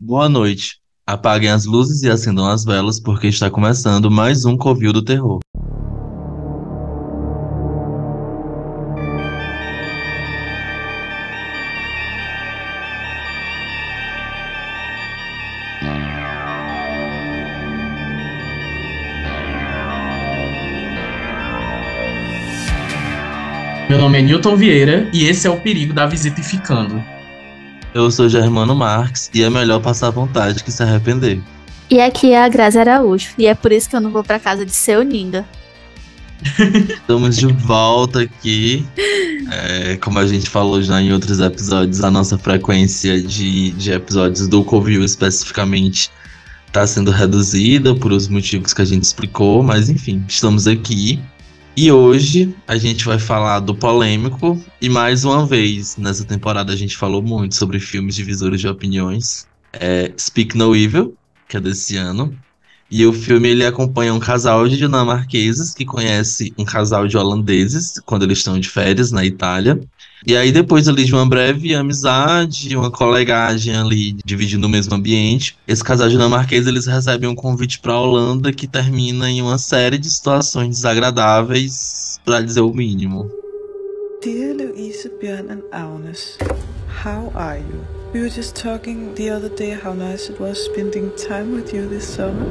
Boa noite. Apaguem as luzes e acendam as velas, porque está começando mais um Covil do Terror. Meu nome é Newton Vieira e esse é o perigo da visita e ficando. Eu sou Germano Marques e é melhor passar vontade que se arrepender. E aqui é a Grazi Araújo, e é por isso que eu não vou pra casa de seu Ninda. Estamos de volta aqui. É, como a gente falou já em outros episódios, a nossa frequência de, de episódios do Covil especificamente está sendo reduzida por os motivos que a gente explicou, mas enfim, estamos aqui e hoje a gente vai falar do polêmico e mais uma vez nessa temporada a gente falou muito sobre filmes divisores de opiniões. É Speak No Evil, que é desse ano. E o filme ele acompanha um casal de dinamarqueses que conhece um casal de holandeses quando eles estão de férias na Itália. E aí, depois ali de uma breve amizade, uma colegagem ali, dividindo o mesmo ambiente, esse casal dinamarquês, eles recebem um convite para a Holanda que termina em uma série de situações desagradáveis, para dizer o mínimo. Dear Louise, Björn and Agnes, how are you? We were just talking the other day how nice it was spending time with you this summer.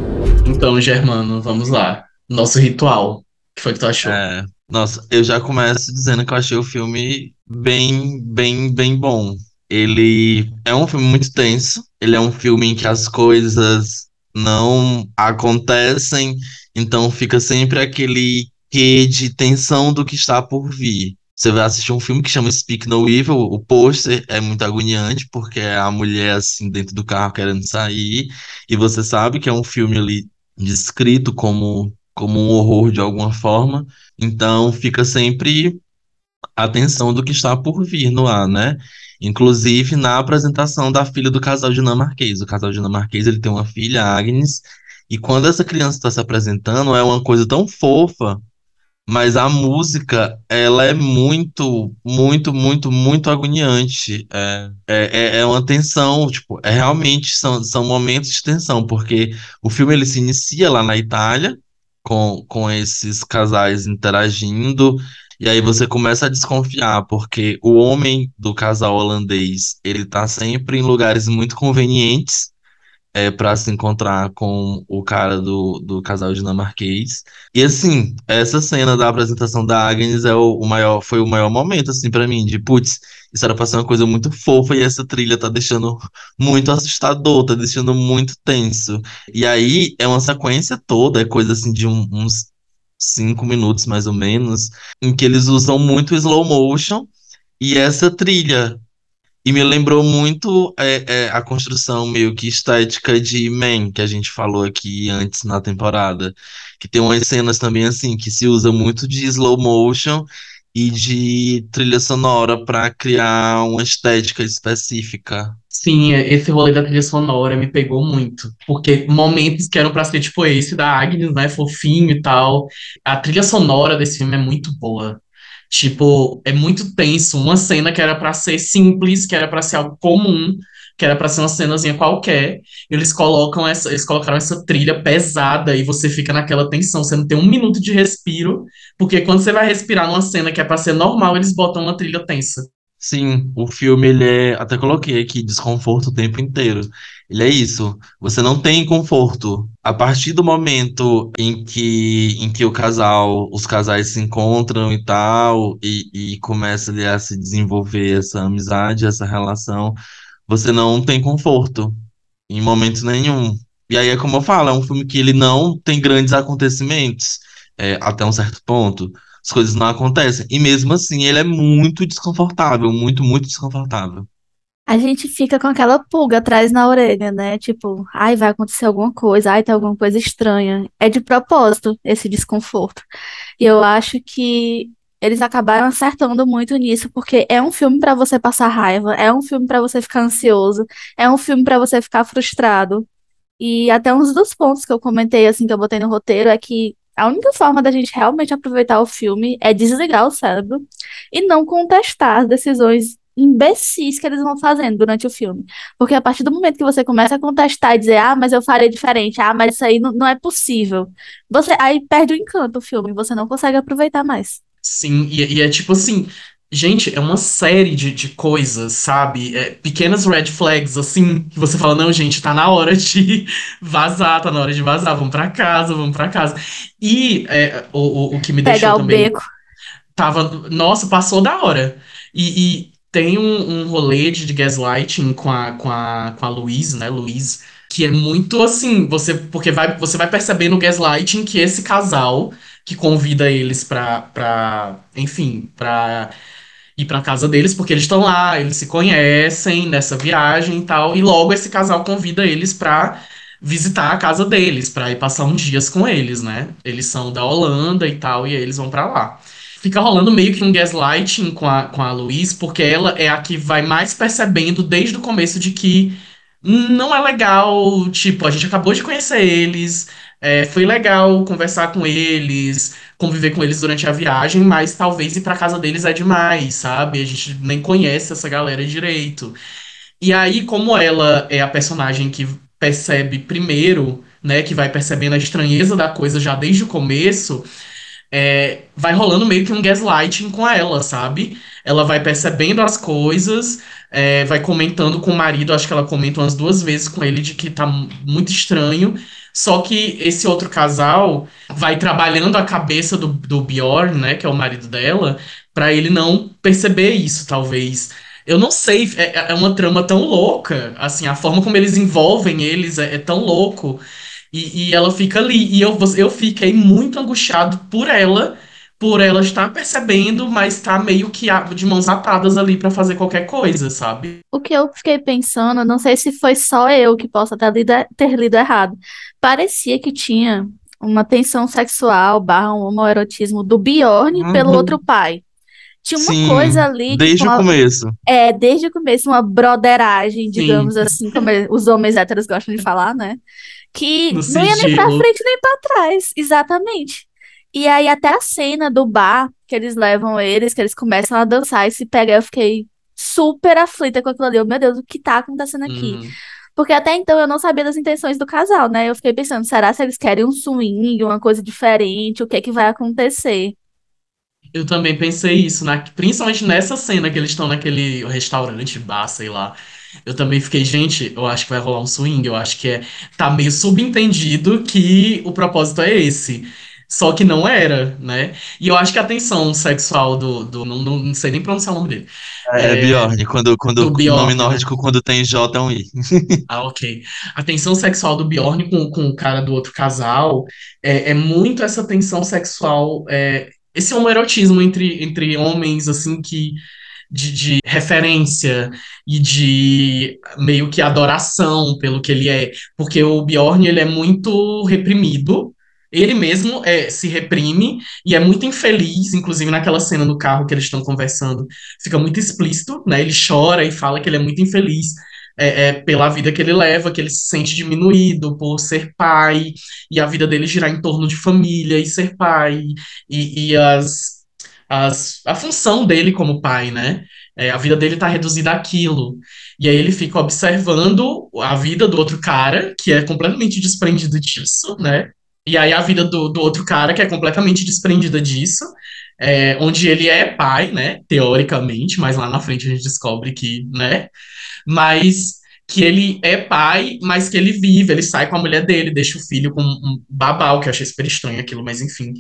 Então, Germano, vamos lá. Nosso ritual. O que foi que tu achou? É, nossa, eu já começo dizendo que eu achei o filme bem, bem, bem bom. Ele é um filme muito tenso. Ele é um filme em que as coisas não acontecem, então fica sempre aquele quê de tensão do que está por vir. Você vai assistir um filme que chama Speak No Evil, o pôster é muito agoniante, porque é a mulher assim dentro do carro querendo sair, e você sabe que é um filme ali descrito como, como um horror de alguma forma, então fica sempre atenção do que está por vir no ar, né? Inclusive na apresentação da filha do casal dinamarquês. O casal dinamarquês ele tem uma filha, Agnes, e quando essa criança está se apresentando, é uma coisa tão fofa, mas a música, ela é muito, muito, muito, muito agoniante. É, é, é, é uma tensão, tipo, é realmente são, são momentos de tensão, porque o filme ele se inicia lá na Itália, com, com esses casais interagindo, e aí você começa a desconfiar, porque o homem do casal holandês, ele tá sempre em lugares muito convenientes é, para se encontrar com o cara do, do casal dinamarquês. E assim, essa cena da apresentação da Agnes é o, o maior, foi o maior momento, assim, para mim, de putz, isso era pra ser uma coisa muito fofa e essa trilha tá deixando muito assustador, tá deixando muito tenso. E aí é uma sequência toda, é coisa assim de um, uns cinco minutos mais ou menos, em que eles usam muito slow motion e essa trilha. E me lembrou muito é, é, a construção meio que estética de Man, que a gente falou aqui antes na temporada. Que tem umas cenas também assim, que se usa muito de slow motion e de trilha sonora para criar uma estética específica. Sim, esse rolê da trilha sonora me pegou muito. Porque momentos que eram pra ser tipo esse da Agnes, né? Fofinho e tal. A trilha sonora desse filme é muito boa. Tipo, é muito tenso. Uma cena que era pra ser simples, que era pra ser algo comum, que era pra ser uma cenazinha qualquer. Eles colocam essa, eles colocaram essa trilha pesada e você fica naquela tensão. Você não tem um minuto de respiro, porque quando você vai respirar numa cena que é pra ser normal, eles botam uma trilha tensa. Sim, o filme, ele é. Até coloquei aqui, desconforto o tempo inteiro. Ele é isso. Você não tem conforto. A partir do momento em que, em que o casal, os casais se encontram e tal, e, e começa ali a se desenvolver essa amizade, essa relação, você não tem conforto em momento nenhum. E aí é como eu falo, é um filme que ele não tem grandes acontecimentos, é, até um certo ponto as coisas não acontecem. E mesmo assim, ele é muito desconfortável, muito, muito desconfortável. A gente fica com aquela pulga atrás na orelha, né? Tipo, ai, vai acontecer alguma coisa, ai, tem alguma coisa estranha. É de propósito esse desconforto. E eu acho que eles acabaram acertando muito nisso, porque é um filme para você passar raiva, é um filme para você ficar ansioso, é um filme para você ficar frustrado. E até uns dos pontos que eu comentei, assim, que eu botei no roteiro, é que a única forma da gente realmente aproveitar o filme é desligar o cérebro e não contestar as decisões imbecis que eles vão fazendo durante o filme. Porque a partir do momento que você começa a contestar e dizer, ah, mas eu faria diferente, ah, mas isso aí não, não é possível, você aí perde o encanto do filme, você não consegue aproveitar mais. Sim, e, e é tipo assim, gente, é uma série de, de coisas, sabe? É, pequenas red flags, assim, que você fala, não, gente, tá na hora de vazar, tá na hora de vazar, vamos pra casa, vamos pra casa. E é, o, o, o que me Pegar deixou o também. beco. Tava, nossa, passou da hora. E, e tem um, um rolê de, de gaslighting com a, com a, com a Louise, né, Louise, que é muito assim, você, porque vai, você vai perceber no gaslighting que esse casal que convida eles pra, pra enfim, pra ir pra casa deles, porque eles estão lá, eles se conhecem nessa viagem e tal, e logo esse casal convida eles pra visitar a casa deles, pra ir passar uns dias com eles, né? Eles são da Holanda e tal, e eles vão pra lá. Fica rolando meio que um gaslighting com a, com a Louise, porque ela é a que vai mais percebendo desde o começo de que não é legal, tipo, a gente acabou de conhecer eles, é, foi legal conversar com eles, conviver com eles durante a viagem, mas talvez ir pra casa deles é demais, sabe? A gente nem conhece essa galera direito. E aí, como ela é a personagem que percebe primeiro, né, que vai percebendo a estranheza da coisa já desde o começo, é, vai rolando meio que um gaslighting com ela, sabe? Ela vai percebendo as coisas, é, vai comentando com o marido, acho que ela comenta umas duas vezes com ele de que tá muito estranho. Só que esse outro casal vai trabalhando a cabeça do, do Bjorn, né, que é o marido dela, pra ele não perceber isso, talvez. Eu não sei, é, é uma trama tão louca, assim, a forma como eles envolvem eles é, é tão louco. E, e ela fica ali. E eu, eu fiquei muito angustiado por ela, por ela estar percebendo, mas tá meio que de mãos atadas ali pra fazer qualquer coisa, sabe? O que eu fiquei pensando, não sei se foi só eu que possa ter lido, ter lido errado. Parecia que tinha uma tensão sexual barra um homoerotismo do Bjorn pelo Uhum. outro pai. Tinha uma Sim, coisa ali, tipo, desde o uma- começo. é, desde o começo, uma broderagem, Sim. digamos assim, como os homens héteros gostam de falar, né? Que No não ia nem pra frente nem pra trás, exatamente. E aí até a cena do bar, que eles levam eles, que eles começam a dançar e se pegam, eu fiquei super aflita com aquilo ali. Eu, Meu Deus, o que tá acontecendo aqui? Uhum. Porque até então eu não sabia das intenções do casal, né? Eu fiquei pensando, será se eles querem um swing, uma coisa diferente? O que é que vai acontecer? Eu também pensei isso, na, principalmente nessa cena que eles estão naquele restaurante, bar, sei lá. Eu também fiquei, gente, eu acho que vai rolar um swing, eu acho que é, tá meio subentendido que o propósito é esse. Só que não era, né? E eu acho que a tensão sexual do, do não, não, não sei nem pronunciar o nome dele. É, Bjorn, quando, quando Bjorn, nome né? nórdico, quando tem J é um I. Ah, ok. A tensão sexual do Bjorn com, com o cara do outro casal é, é muito essa tensão sexual, é, esse homoerotismo entre, entre homens, assim, que de, de referência e de meio que adoração pelo que ele é. Porque o Bjorn, ele é muito reprimido, ele mesmo é, se reprime e é muito infeliz, inclusive naquela cena no carro que eles estão conversando, fica muito explícito, né? Ele chora e fala que ele é muito infeliz é, é, pela vida que ele leva, que ele se sente diminuído por ser pai, e a vida dele girar em torno de família e ser pai, e, e as, as, a função dele como pai, né? É, a vida dele tá reduzida àquilo. E aí ele fica observando a vida do outro cara, que é completamente desprendido disso, né? E aí a vida do, do outro cara, que é completamente desprendida disso, é, onde ele é pai, né? Teoricamente, mas lá na frente a gente descobre que, né? mas que ele é pai, mas que ele vive, ele sai com a mulher dele, deixa o filho com um babau, que eu achei super estranho aquilo, mas enfim,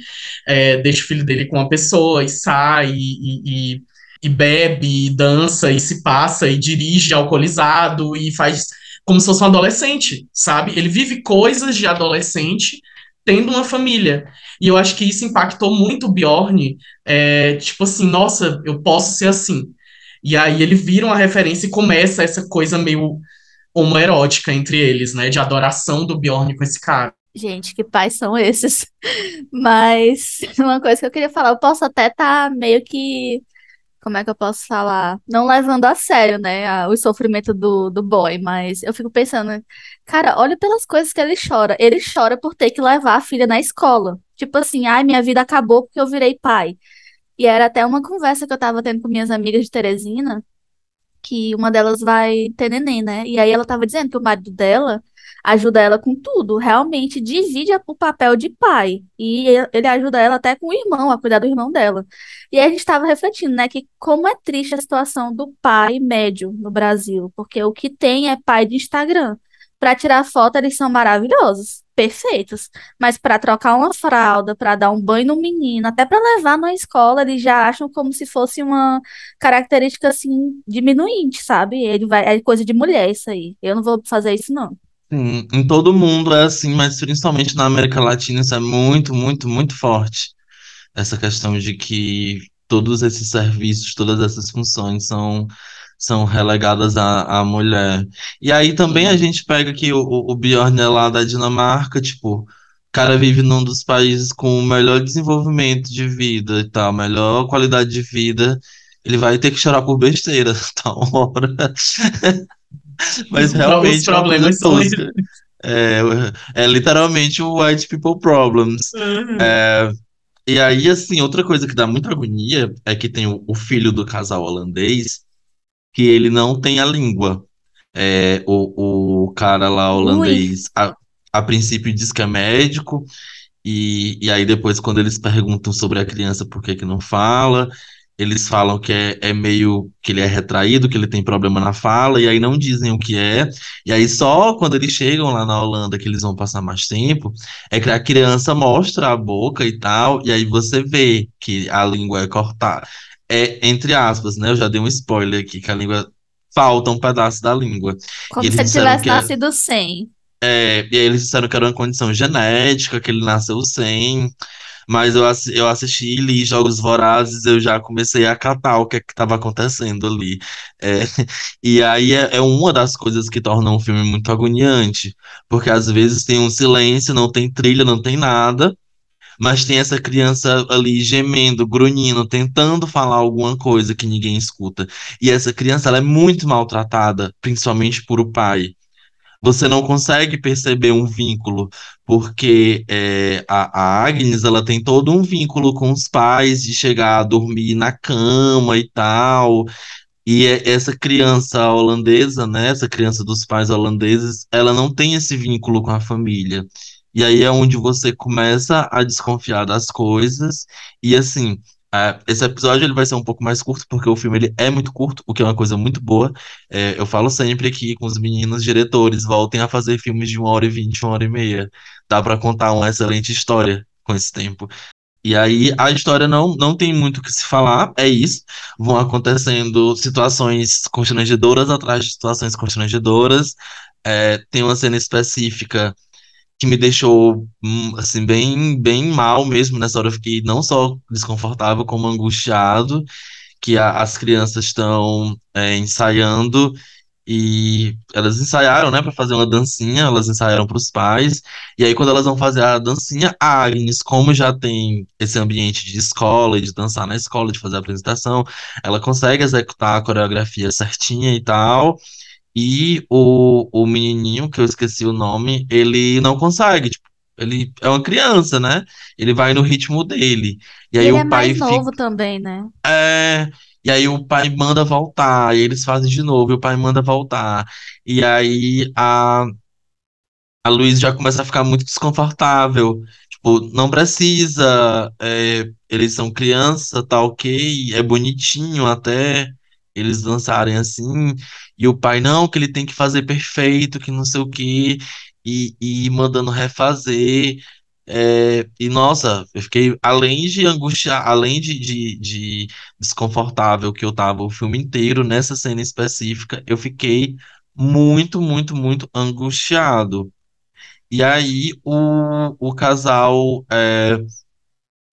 é, deixa o filho dele com uma pessoa e sai e, e, e bebe, e dança e se passa e dirige alcoolizado e faz como se fosse um adolescente, sabe? Ele vive coisas de adolescente tendo uma família. E eu acho que isso impactou muito o Bjorn, é, tipo assim, nossa, eu posso ser assim. E aí ele vira uma referência e começa essa coisa meio homoerótica entre eles, né? De adoração do Bjorn com esse cara. Gente, que pais são esses? Mas uma coisa que eu queria falar, eu posso até estar meio que, como é que eu posso falar? Não levando a sério, né, o sofrimento do, do boy, mas eu fico pensando, cara, olha pelas coisas que ele chora. Ele chora por ter que levar a filha na escola. Tipo assim, ai, minha vida acabou porque eu virei pai. E era até uma conversa que eu tava tendo com minhas amigas de Teresina, que uma delas vai ter neném, né? E aí ela tava dizendo que o marido dela ajuda ela com tudo, realmente divide o papel de pai. E ele ajuda ela até com o irmão, a cuidar do irmão dela. E aí a gente estava refletindo, né, que como é triste a situação do pai médio no Brasil, porque o que tem é pai de Instagram. Para tirar foto, eles são maravilhosos, perfeitos. Mas para trocar uma fralda, para dar um banho no menino, até para levar na escola, eles já acham como se fosse uma característica assim diminuinte, sabe? Ele vai, é coisa de mulher isso aí. Eu não vou fazer isso não. Sim, em todo mundo é assim, mas principalmente na América Latina isso é muito, muito, muito forte. Essa questão de que todos esses serviços, todas essas funções são, são relegadas à, à mulher. E aí também a gente pega que o, o Bjorn é lá da Dinamarca, tipo, o cara vive num dos países com o melhor desenvolvimento de vida e tal, melhor qualidade de vida. Ele vai ter que chorar por besteira, tal hora. Mas realmente Os é coisa problemas são. É, é literalmente o white people problems. Uhum. É, e aí, assim, outra coisa que dá muita agonia é que tem o, o filho do casal holandês que ele não tem a língua. É, o, o cara lá holandês, a, a princípio diz que é médico, e, e aí depois, quando eles perguntam sobre a criança por que que não fala, eles falam que é, é meio que ele é retraído, que ele tem problema na fala, e aí não dizem o que é. E aí só quando eles chegam lá na Holanda, que eles vão passar mais tempo, é que a criança mostra a boca e tal, e aí você vê que a língua é cortada. É, entre aspas, né? Eu já dei um spoiler aqui, que a língua falta um pedaço da língua. Como se ele tivesse que é, nascido sem. é, e aí eles disseram que era uma condição genética, que ele nasceu sem. Mas eu, assi- eu assisti e li Jogos Vorazes, eu já comecei a catar o que é que estava acontecendo ali. É, e aí é, é uma das coisas que torna um filme muito agoniante, porque às vezes tem um silêncio, não tem trilha, não tem nada, mas tem essa criança ali gemendo, grunhindo, tentando falar alguma coisa que ninguém escuta. E essa criança, ela é muito maltratada, principalmente por o pai você não consegue perceber um vínculo, porque é, a, a Agnes ela tem todo um vínculo com os pais de chegar a dormir na cama e tal. E é- essa criança holandesa, né, essa criança dos pais holandeses, ela não tem esse vínculo com a família. E aí é onde você começa a desconfiar das coisas. E assim, é, esse episódio ele vai ser um pouco mais curto, porque o filme ele é muito curto, o que é uma coisa muito boa. É, eu falo sempre aqui com os meninos diretores, voltem a fazer filmes de uma hora e vinte, uma hora e meia. Dá para contar uma excelente história com esse tempo. E aí a história não, não tem muito o que se falar, é isso. Vão acontecendo situações constrangedoras atrás de situações constrangedoras. É, tem uma cena específica que me deixou hum, assim bem bem mal mesmo nessa hora. Eu fiquei não só desconfortável como angustiado que a- as crianças estão é, ensaiando e elas ensaiaram, né, para fazer uma dancinha, elas ensaiaram para os pais, e aí quando elas vão fazer a dancinha, a Agnes, como já tem esse ambiente de escola, de dançar na escola, de fazer a apresentação, ela consegue executar a coreografia certinha e tal, e o, o menininho, que eu esqueci o nome, ele não consegue, tipo, ele é uma criança, né? Ele vai no ritmo dele. E aí ele o é pai mais fica novo também, né? é, e aí o pai manda voltar, e eles fazem de novo, e o pai manda voltar. E aí a, a Luísa já começa a ficar muito desconfortável. Tipo, não precisa, é, eles são criança, tá ok, é bonitinho até eles dançarem assim. E o pai, não, que ele tem que fazer perfeito, que não sei o quê, e, e mandando refazer. É, e nossa, eu fiquei, além de angustiar, além de, de, de desconfortável que eu tava o filme inteiro, nessa cena específica, eu fiquei muito, muito, muito angustiado. E aí o, o casal é,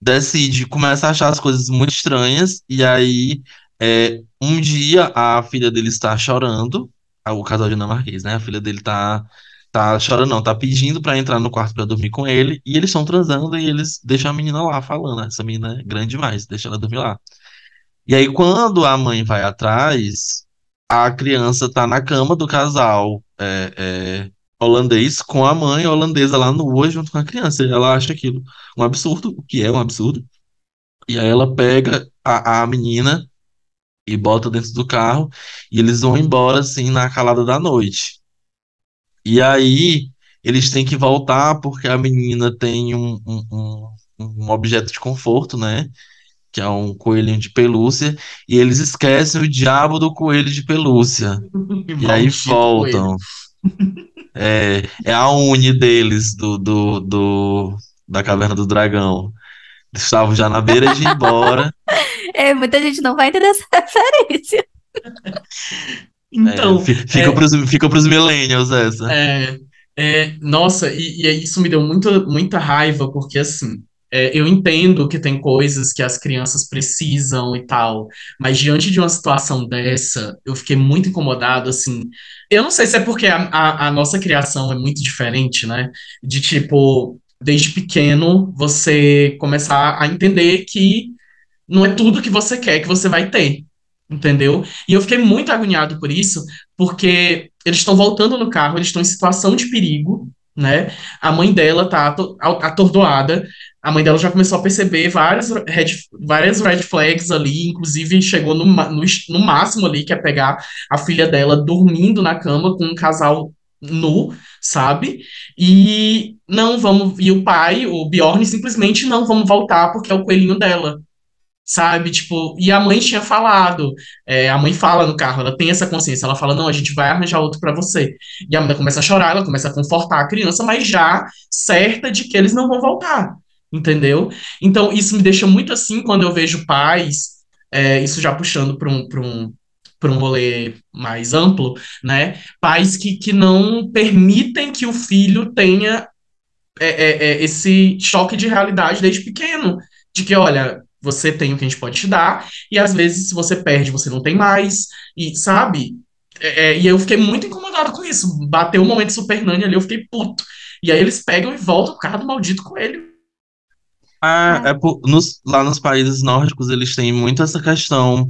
decide, começa a achar as coisas muito estranhas, e aí é, um dia a filha dele está chorando, o casal dinamarquês, né? A filha dele tá, tá chorando, não, tá pedindo pra entrar no quarto pra dormir com ele, e eles estão transando e eles deixam a menina lá falando, essa menina é grande demais, deixa ela dormir lá. E aí, quando a mãe vai atrás, a criança tá na cama do casal é, é, holandês com a mãe holandesa lá nua junto com a criança. E ela acha aquilo um absurdo, o que é um absurdo. E aí ela pega a, a menina e bota dentro do carro e eles vão embora assim na calada da noite. E aí eles têm que voltar porque a menina tem um, um, um, objeto de conforto, né? Que é um coelhinho de pelúcia, e eles esquecem o diabo do coelho de pelúcia. E aí voltam. É, é a uni deles do, do, do, da Caverna do Dragão. Estavam já na beira de ir embora. É, muita gente não vai entender essa referência. Então, É, fi- fica é, pros, fica pros millennials essa. É, é, nossa, e, e isso me deu muita, muita raiva, porque assim, é, eu entendo que tem coisas que as crianças precisam e tal, mas diante de uma situação dessa, eu fiquei muito incomodado, assim. Eu não sei se é porque a, a, a nossa criação é muito diferente, né? De tipo, desde pequeno, você começar a entender que não é tudo que você quer que você vai ter, entendeu? E eu fiquei muito agoniado por isso, porque eles estão voltando no carro, eles estão em situação de perigo, né? A mãe dela tá ato- atordoada, a mãe dela já começou a perceber várias red, várias red flags ali, inclusive chegou no, no, no máximo ali, que é pegar a filha dela dormindo na cama com um casal nu, sabe? E não vamos, e o pai, o Bjorn, simplesmente não vamos voltar porque é o coelhinho dela sabe? Tipo, e a mãe tinha falado, é, a mãe fala no carro, ela tem essa consciência, ela fala, não, a gente vai arranjar outro pra você. E a mãe começa a chorar, ela começa a confortar a criança, mas já certa de que eles não vão voltar, entendeu? Então, isso me deixa muito assim quando eu vejo pais, é, isso já puxando para um, para um, para um rolê mais amplo, né? Pais que, que não permitem que o filho tenha é, é, é, esse choque de realidade desde pequeno, de que, olha, você tem o que a gente pode te dar, e às vezes, se você perde, você não tem mais, e sabe? É, é, e eu fiquei muito incomodado com isso. Bateu o momento Super Nani ali, eu fiquei puto. E aí eles pegam e voltam o cara do maldito coelho. Ah, é por- nos- lá nos países nórdicos eles têm muito essa questão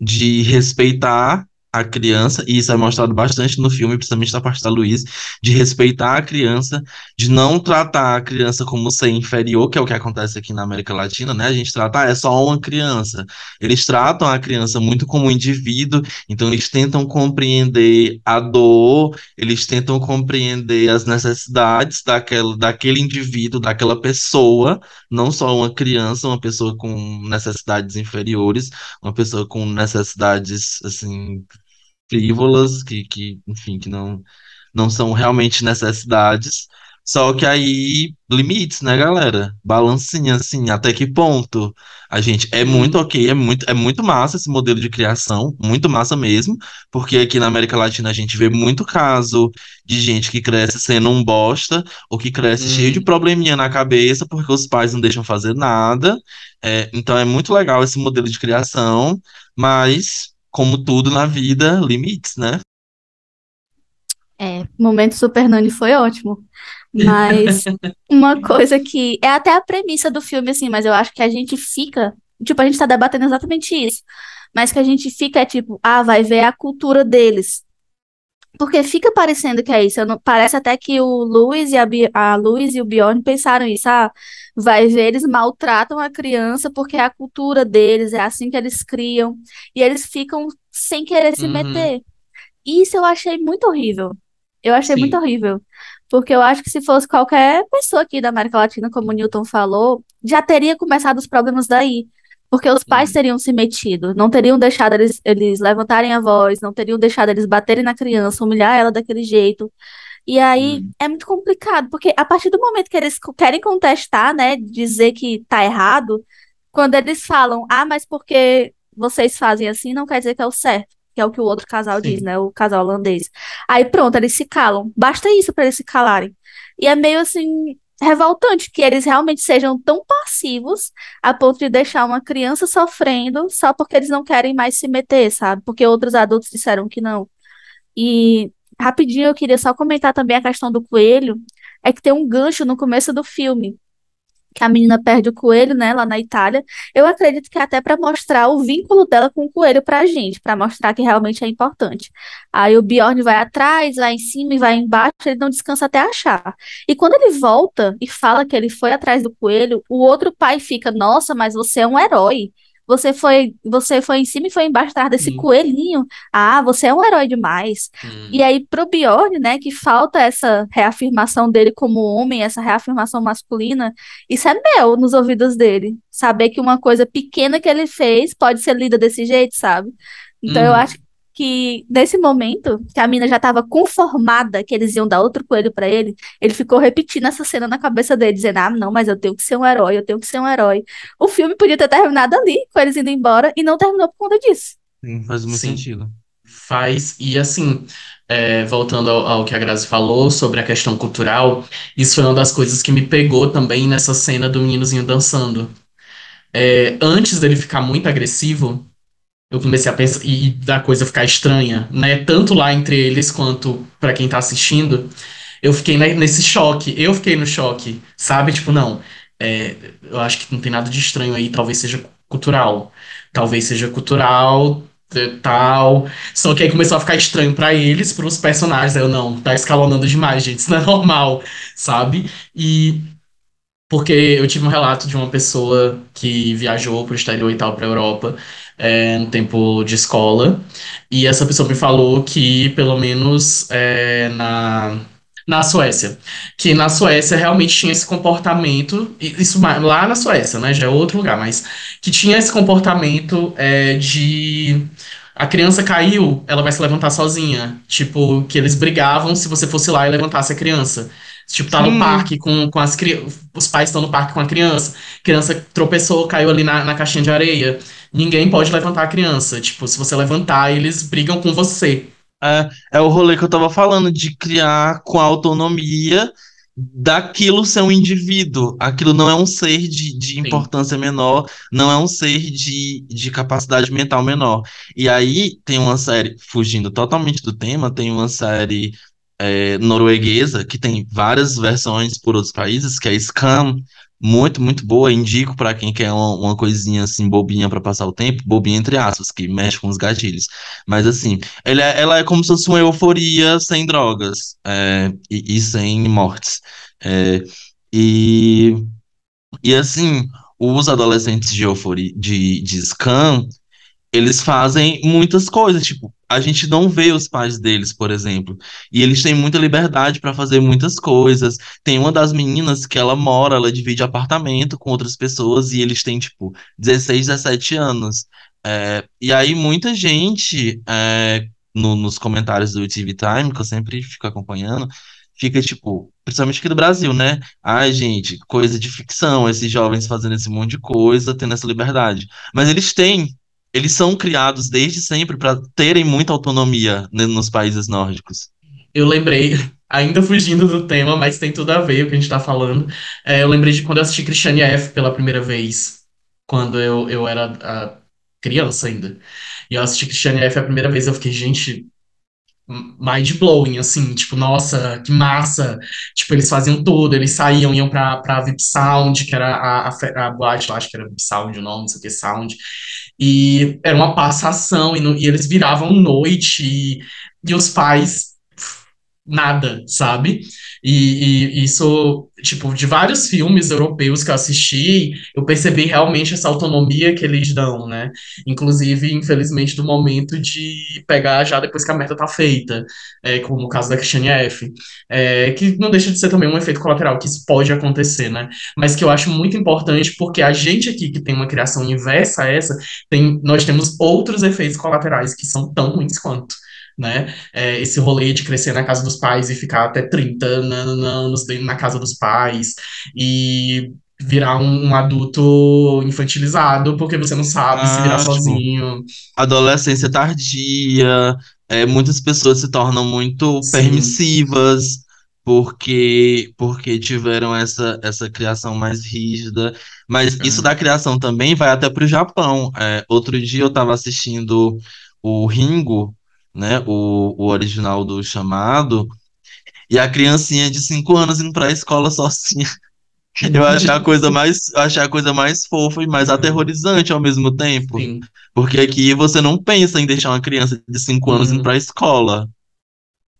de respeitar a criança, e isso é mostrado bastante no filme, principalmente da parte da Luiz, de respeitar a criança, de não tratar a criança como ser inferior, que é o que acontece aqui na América Latina, né? A gente trata, ah, é só uma criança. Eles tratam a criança muito como um indivíduo, então eles tentam compreender a dor, eles tentam compreender as necessidades daquela, daquele indivíduo, daquela pessoa, não só uma criança, uma pessoa com necessidades inferiores, uma pessoa com necessidades assim frívolas que, que enfim que não não são realmente necessidades. Só que aí limites né galera? Balancinha assim até que ponto? A gente é muito ok é muito é muito massa esse modelo de criação muito massa mesmo porque aqui na América Latina a gente vê muito caso de gente que cresce sendo um bosta ou que cresce cheio de Hum. probleminha na cabeça porque os pais não deixam fazer nada. É, então é muito legal esse modelo de criação, mas, como tudo na vida, limites, né? É, momento Super Nani foi ótimo. Mas uma coisa que é até a premissa do filme, assim, mas eu acho que a gente fica, tipo, a gente tá debatendo exatamente isso. Mas que a gente fica é tipo, ah, vai ver a cultura deles. Porque fica parecendo que é isso. Não- parece até que o Luiz e a, Bi- a Luiz e o Bjorn pensaram isso. Ah, vai ver, eles maltratam a criança porque é a cultura deles, é assim que eles criam. E eles ficam sem querer se Uhum. meter. Isso eu achei muito horrível. Eu achei muito Sim. horrível. Porque eu acho que se fosse qualquer pessoa aqui da América Latina, como o Newton falou, já teria começado os problemas daí. Porque os pais teriam se metido, não teriam deixado eles, eles levantarem a voz, não teriam deixado eles baterem na criança, humilhar ela daquele jeito. E aí Hum. é muito complicado, porque a partir do momento que eles querem contestar, né, dizer que tá errado, quando eles falam, ah, mas porque vocês fazem assim, não quer dizer que é o certo, que é o que o outro casal diz, Sim. né, o casal holandês. Aí pronto, eles se calam. Basta isso para eles se calarem. E é meio assim revoltante que eles realmente sejam tão passivos a ponto de deixar uma criança sofrendo só porque eles não querem mais se meter, sabe? Porque outros adultos disseram que não. E rapidinho eu queria só comentar também a questão do coelho, é que tem um gancho no começo do filme, que a menina perde o coelho, né, lá na Itália. Eu acredito que é até para mostrar o vínculo dela com o coelho pra gente, para mostrar que realmente é importante. Aí o Bjorn vai atrás, vai em cima e vai embaixo, ele não descansa até achar. E quando ele volta e fala que ele foi atrás do coelho, o outro pai fica, nossa, mas você é um herói. Você foi, você foi em cima e foi embaixo atrás desse Sim. coelhinho. Ah, você é um herói demais. Hum. E aí, pro Bjorn, né, que falta essa reafirmação dele como homem, essa reafirmação masculina, isso é mel nos ouvidos dele. Saber que uma coisa pequena que ele fez pode ser lida desse jeito, sabe? Então eu Uhum. acho que nesse momento, que a mina já estava conformada que eles iam dar outro coelho pra ele, ele ficou repetindo essa cena na cabeça dele, dizendo: Ah, não, mas eu tenho que ser um herói, eu tenho que ser um herói. O filme podia ter terminado ali, com eles indo embora, e não terminou por conta disso. Sim, faz muito Sim. sentido. Faz, e assim, é, voltando ao, ao que a Grazi falou sobre a questão cultural, isso foi uma das coisas que me pegou também nessa cena do meninozinho dançando. É, antes dele ficar muito agressivo, eu comecei a pensar, e, e da coisa ficar estranha, né? Tanto lá entre eles quanto pra quem tá assistindo, eu fiquei ne- nesse choque, eu fiquei no choque, sabe? Tipo, não, é, eu acho que não tem nada de estranho aí, talvez seja cultural. Talvez seja cultural, tal. Só que aí começou a ficar estranho pra eles, pros personagens. Aí eu, não, tá escalonando demais, gente, isso não é normal, sabe? E porque eu tive um relato de uma pessoa que viajou pro exterior e tal, pra Europa, é, no tempo de escola, e essa pessoa me falou que, pelo menos é, na, na Suécia, que na Suécia realmente tinha esse comportamento, isso lá na Suécia, né, já é outro lugar, mas que tinha esse comportamento é, de a criança caiu, ela vai se levantar sozinha. Tipo, que eles brigavam se você fosse lá e levantasse a criança. Tipo, tá no Sim. parque com, com as crianças. Os pais estão no parque com a criança. Criança tropeçou, caiu ali na, na caixinha de areia. Ninguém pode levantar a criança. Tipo, se você levantar, eles brigam com você. É, é o rolê que eu tava falando, de criar com a autonomia daquilo ser um indivíduo. Aquilo não é um ser de, de importância menor, não é um ser de, de capacidade mental menor. E aí tem uma série, fugindo totalmente do tema, tem uma série é, norueguesa que tem várias versões por outros países, que é Scam. Muito, muito boa. Indico pra quem quer uma, uma coisinha assim, bobinha pra passar o tempo, bobinha entre aspas, que mexe com os gatilhos. Mas assim, ela é, ela é como se fosse uma euforia sem drogas é, e, e sem mortes. É, e, e assim, os adolescentes de euforia, de, de Scam, eles fazem muitas coisas, tipo, a gente não vê os pais deles, por exemplo, e eles têm muita liberdade para fazer muitas coisas. Tem uma das meninas que ela mora, ela divide apartamento com outras pessoas e eles têm, tipo, 16, 17 anos. É, e aí muita gente, é, no- nos comentários do TV Time, que eu sempre fico acompanhando, fica tipo, principalmente aqui do Brasil, né? Ai, gente, coisa de ficção, esses jovens fazendo esse monte de coisa, tendo essa liberdade. Mas eles têm eles são criados desde sempre para terem muita autonomia né, nos países nórdicos. Eu lembrei, ainda fugindo do tema, mas tem tudo a ver o que a gente tá falando. É, eu lembrei de quando eu assisti Christiane F pela primeira vez, quando eu, eu era criança ainda. E eu assisti Christiane F a primeira vez, eu fiquei, gente, mind blowing, assim, tipo, nossa, que massa. Tipo, eles faziam tudo, eles saíam, iam pra, pra VIP Sound, que era a, a, a boate lá, acho que era VIP Sound o nome, não sei o que, Sound. E era uma passação, e, e eles viravam noite, e, e os pais, nada, sabe? E, e isso, tipo, de vários filmes europeus que eu assisti, eu percebi realmente essa autonomia que eles dão, né? Inclusive, infelizmente, do momento de pegar já depois que a merda tá feita, é, como o caso da Christiane F. É, que não deixa de ser também um efeito colateral, que isso pode acontecer, né? Mas que eu acho muito importante, porque a gente aqui que tem uma criação inversa a essa, tem, nós temos outros efeitos colaterais que são tão ruins quanto. Né? É, esse rolê de crescer na casa dos pais e ficar até 30 na- na- anos na casa dos pais e virar um, um adulto infantilizado porque você não sabe se virar Ah, tipo, sozinho. Adolescência tardia, é, muitas pessoas se tornam muito Sim. permissivas porque, porque tiveram essa, essa criação mais rígida. Mas isso É. da criação também vai até para o Japão. É, outro dia eu estava assistindo o Ringo, né, o, o original do Chamado, e a criancinha de 5 anos indo para a escola sozinha. Eu achei a coisa mais, eu achei a coisa mais fofa e mais aterrorizante ao mesmo tempo. Sim. Porque aqui você não pensa em deixar uma criança de 5 anos Uhum. indo pra escola.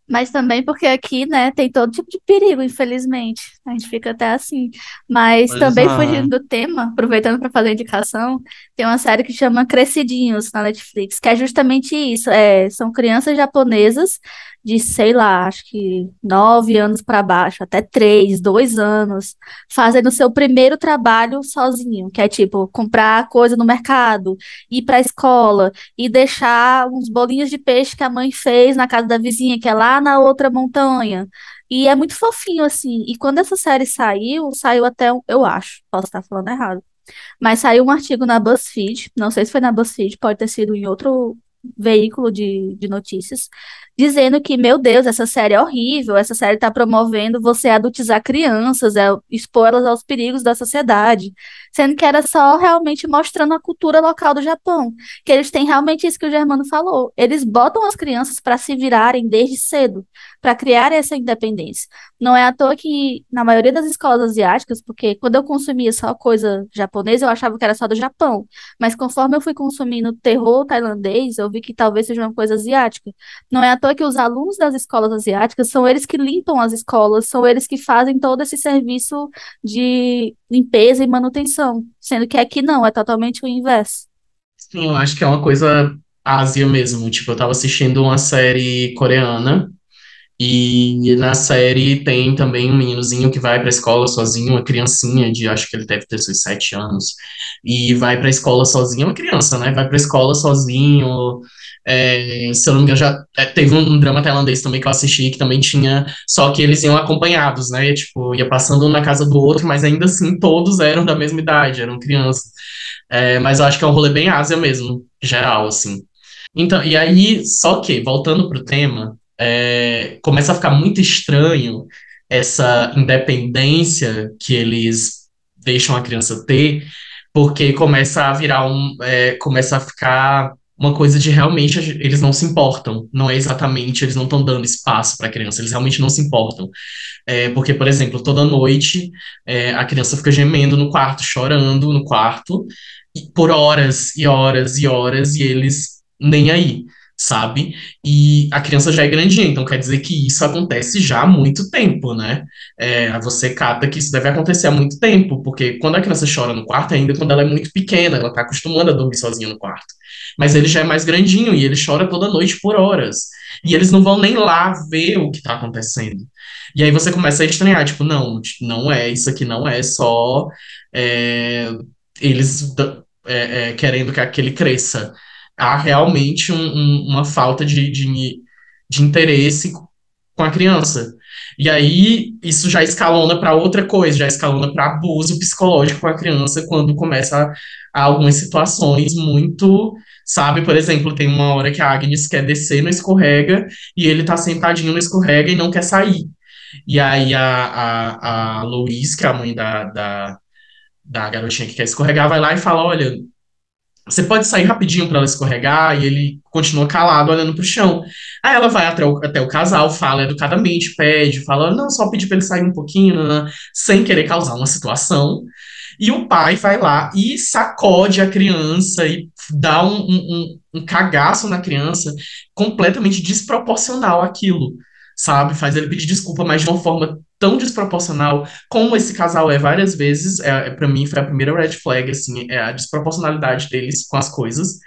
Mas também porque aqui, né, tem todo tipo de perigo, infelizmente. A gente fica até assim. Mas Pois também é. fugindo do tema, aproveitando para fazer indicação, tem uma série que chama Crescidinhos na Netflix, que é justamente isso. É, são crianças japonesas de, sei lá, acho que nove anos para baixo, até três, dois anos, fazendo seu primeiro trabalho sozinho, que é tipo comprar coisa no mercado, ir para a escola e deixar uns bolinhos de peixe que a mãe fez na casa da vizinha, que é lá na outra montanha. E é muito fofinho, assim. E quando essa série saiu, saiu até, eu acho, posso estar falando errado, mas saiu um artigo na BuzzFeed, não sei se foi na BuzzFeed, pode ter sido em outro veículo de, de notícias, dizendo que, meu Deus, essa série é horrível, essa série está promovendo você adultizar crianças, é, expor elas aos perigos da sociedade, sendo que era só realmente mostrando a cultura local do Japão, que eles têm realmente isso que o Germano falou, eles botam as crianças para se virarem desde cedo, para criar essa independência. Não é à toa que, na maioria das escolas asiáticas, porque quando eu consumia só coisa japonesa, eu achava que era só do Japão. Mas conforme eu fui consumindo terror tailandês, eu vi que talvez seja uma coisa asiática. Não é à toa que os alunos das escolas asiáticas são eles que limpam as escolas, são eles que fazem todo esse serviço de limpeza e manutenção. Sendo que aqui não, é totalmente o inverso. Sim, eu acho que é uma coisa Ásia mesmo. Tipo, eu tava assistindo uma série coreana e na série tem também um meninozinho que vai pra escola sozinho, uma criancinha de, acho que ele deve ter seus sete anos, e vai pra escola sozinho, é uma criança, né? Vai pra escola sozinho. É, se eu não me engano, já é, teve um, um drama tailandês também que eu assisti que também tinha, só que eles iam acompanhados, né? E, tipo, ia passando um na casa do outro, mas ainda assim todos eram da mesma idade, eram crianças. É, mas eu acho que é um rolê bem Ásia mesmo, geral, assim. Então, e aí, só que, voltando pro tema, é, começa a ficar muito estranho essa independência que eles deixam a criança ter, porque começa a virar um, é, começa a ficar uma coisa de realmente eles não se importam, não é exatamente, eles não estão dando espaço para a criança, eles realmente não se importam. É, porque, por exemplo, toda noite é, a criança fica gemendo no quarto, chorando no quarto, por horas e horas e horas, e eles nem aí, sabe? E a criança já é grandinha, então quer dizer que isso acontece já há muito tempo, né? É, você cata que isso deve acontecer há muito tempo, porque quando a criança chora no quarto, ainda quando ela é muito pequena, ela tá acostumando a dormir sozinha no quarto. Mas ele já é mais grandinho e ele chora toda noite por horas. E eles não vão nem lá ver o que tá acontecendo. E aí você começa a estranhar, tipo, não, não é, isso aqui não é só é, eles é, é, querendo que aquele cresça. Há realmente um, um, uma falta de, de, de interesse com a criança. E aí isso já escalona para outra coisa, já escalona para abuso psicológico com a criança quando começa a, a algumas situações muito, sabe, por exemplo, tem uma hora que a Agnes quer descer no escorrega e ele tá sentadinho no escorrega e não quer sair. E aí a, a, a Louise, que é a mãe da, da, da garotinha que quer escorregar, vai lá e fala: Olha, você pode sair rapidinho para ela escorregar, e ele continua calado, olhando pro chão. Aí ela vai até o, até o casal, fala educadamente, pede, fala: Não, só pedir para ele sair um pouquinho, né, né, sem querer causar uma situação. E o pai vai lá e sacode a criança e dá um, um, um cagaço na criança completamente desproporcional aquilo sabe? Faz ele pedir desculpa, mas de uma forma tão desproporcional como esse casal é várias vezes. É, é para mim foi a primeira red flag, assim, é a desproporcionalidade deles com as coisas.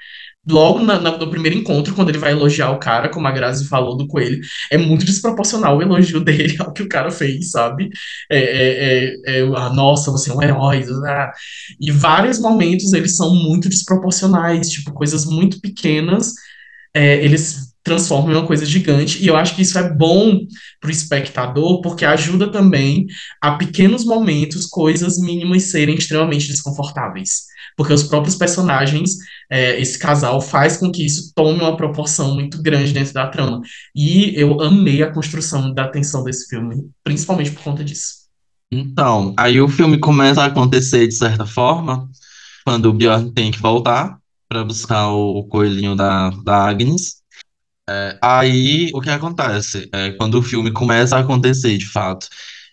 Logo na, na, no primeiro encontro, quando ele vai elogiar o cara, como a Grazi falou do coelho, é muito desproporcional o elogio dele ao que o cara fez, sabe? É, é, é, é ah, nossa, você é um herói. Ah. E vários momentos eles são muito desproporcionais, tipo, coisas muito pequenas. É, eles transforma em uma coisa gigante. E eu acho que isso é bom para o espectador, porque ajuda também a pequenos momentos, coisas mínimas serem extremamente desconfortáveis. Porque os próprios personagens, é, esse casal, faz com que isso tome uma proporção muito grande dentro da trama. E eu amei a construção da tensão desse filme, principalmente por conta disso. Então, aí o filme começa a acontecer de certa forma, quando o Bjorn tem que voltar para buscar o, coelhinho da, da Agnes. É, aí o que acontece? É, quando o filme começa a acontecer, de fato,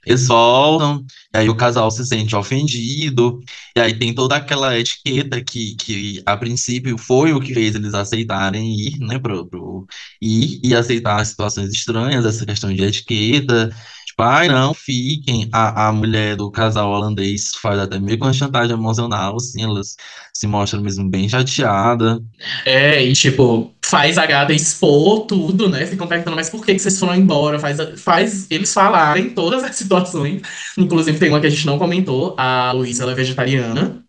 Eles voltam, e aí o casal se sente ofendido, e aí tem toda aquela etiqueta que, que a princípio foi o que fez eles aceitarem ir, né, pro, pro, ir e aceitar situações estranhas, essa questão de etiqueta, tipo, ai, não, fiquem, a, a mulher do casal holandês faz até meio que uma chantagem emocional, assim, elas se mostram mesmo bem chateada. É, e tipo, faz a gata expor tudo, né? Ficam perguntando, mas por que, que vocês foram embora? Faz, faz eles falarem todas as situações. Inclusive, tem uma que a gente não comentou, a Luísa, ela é vegetariana.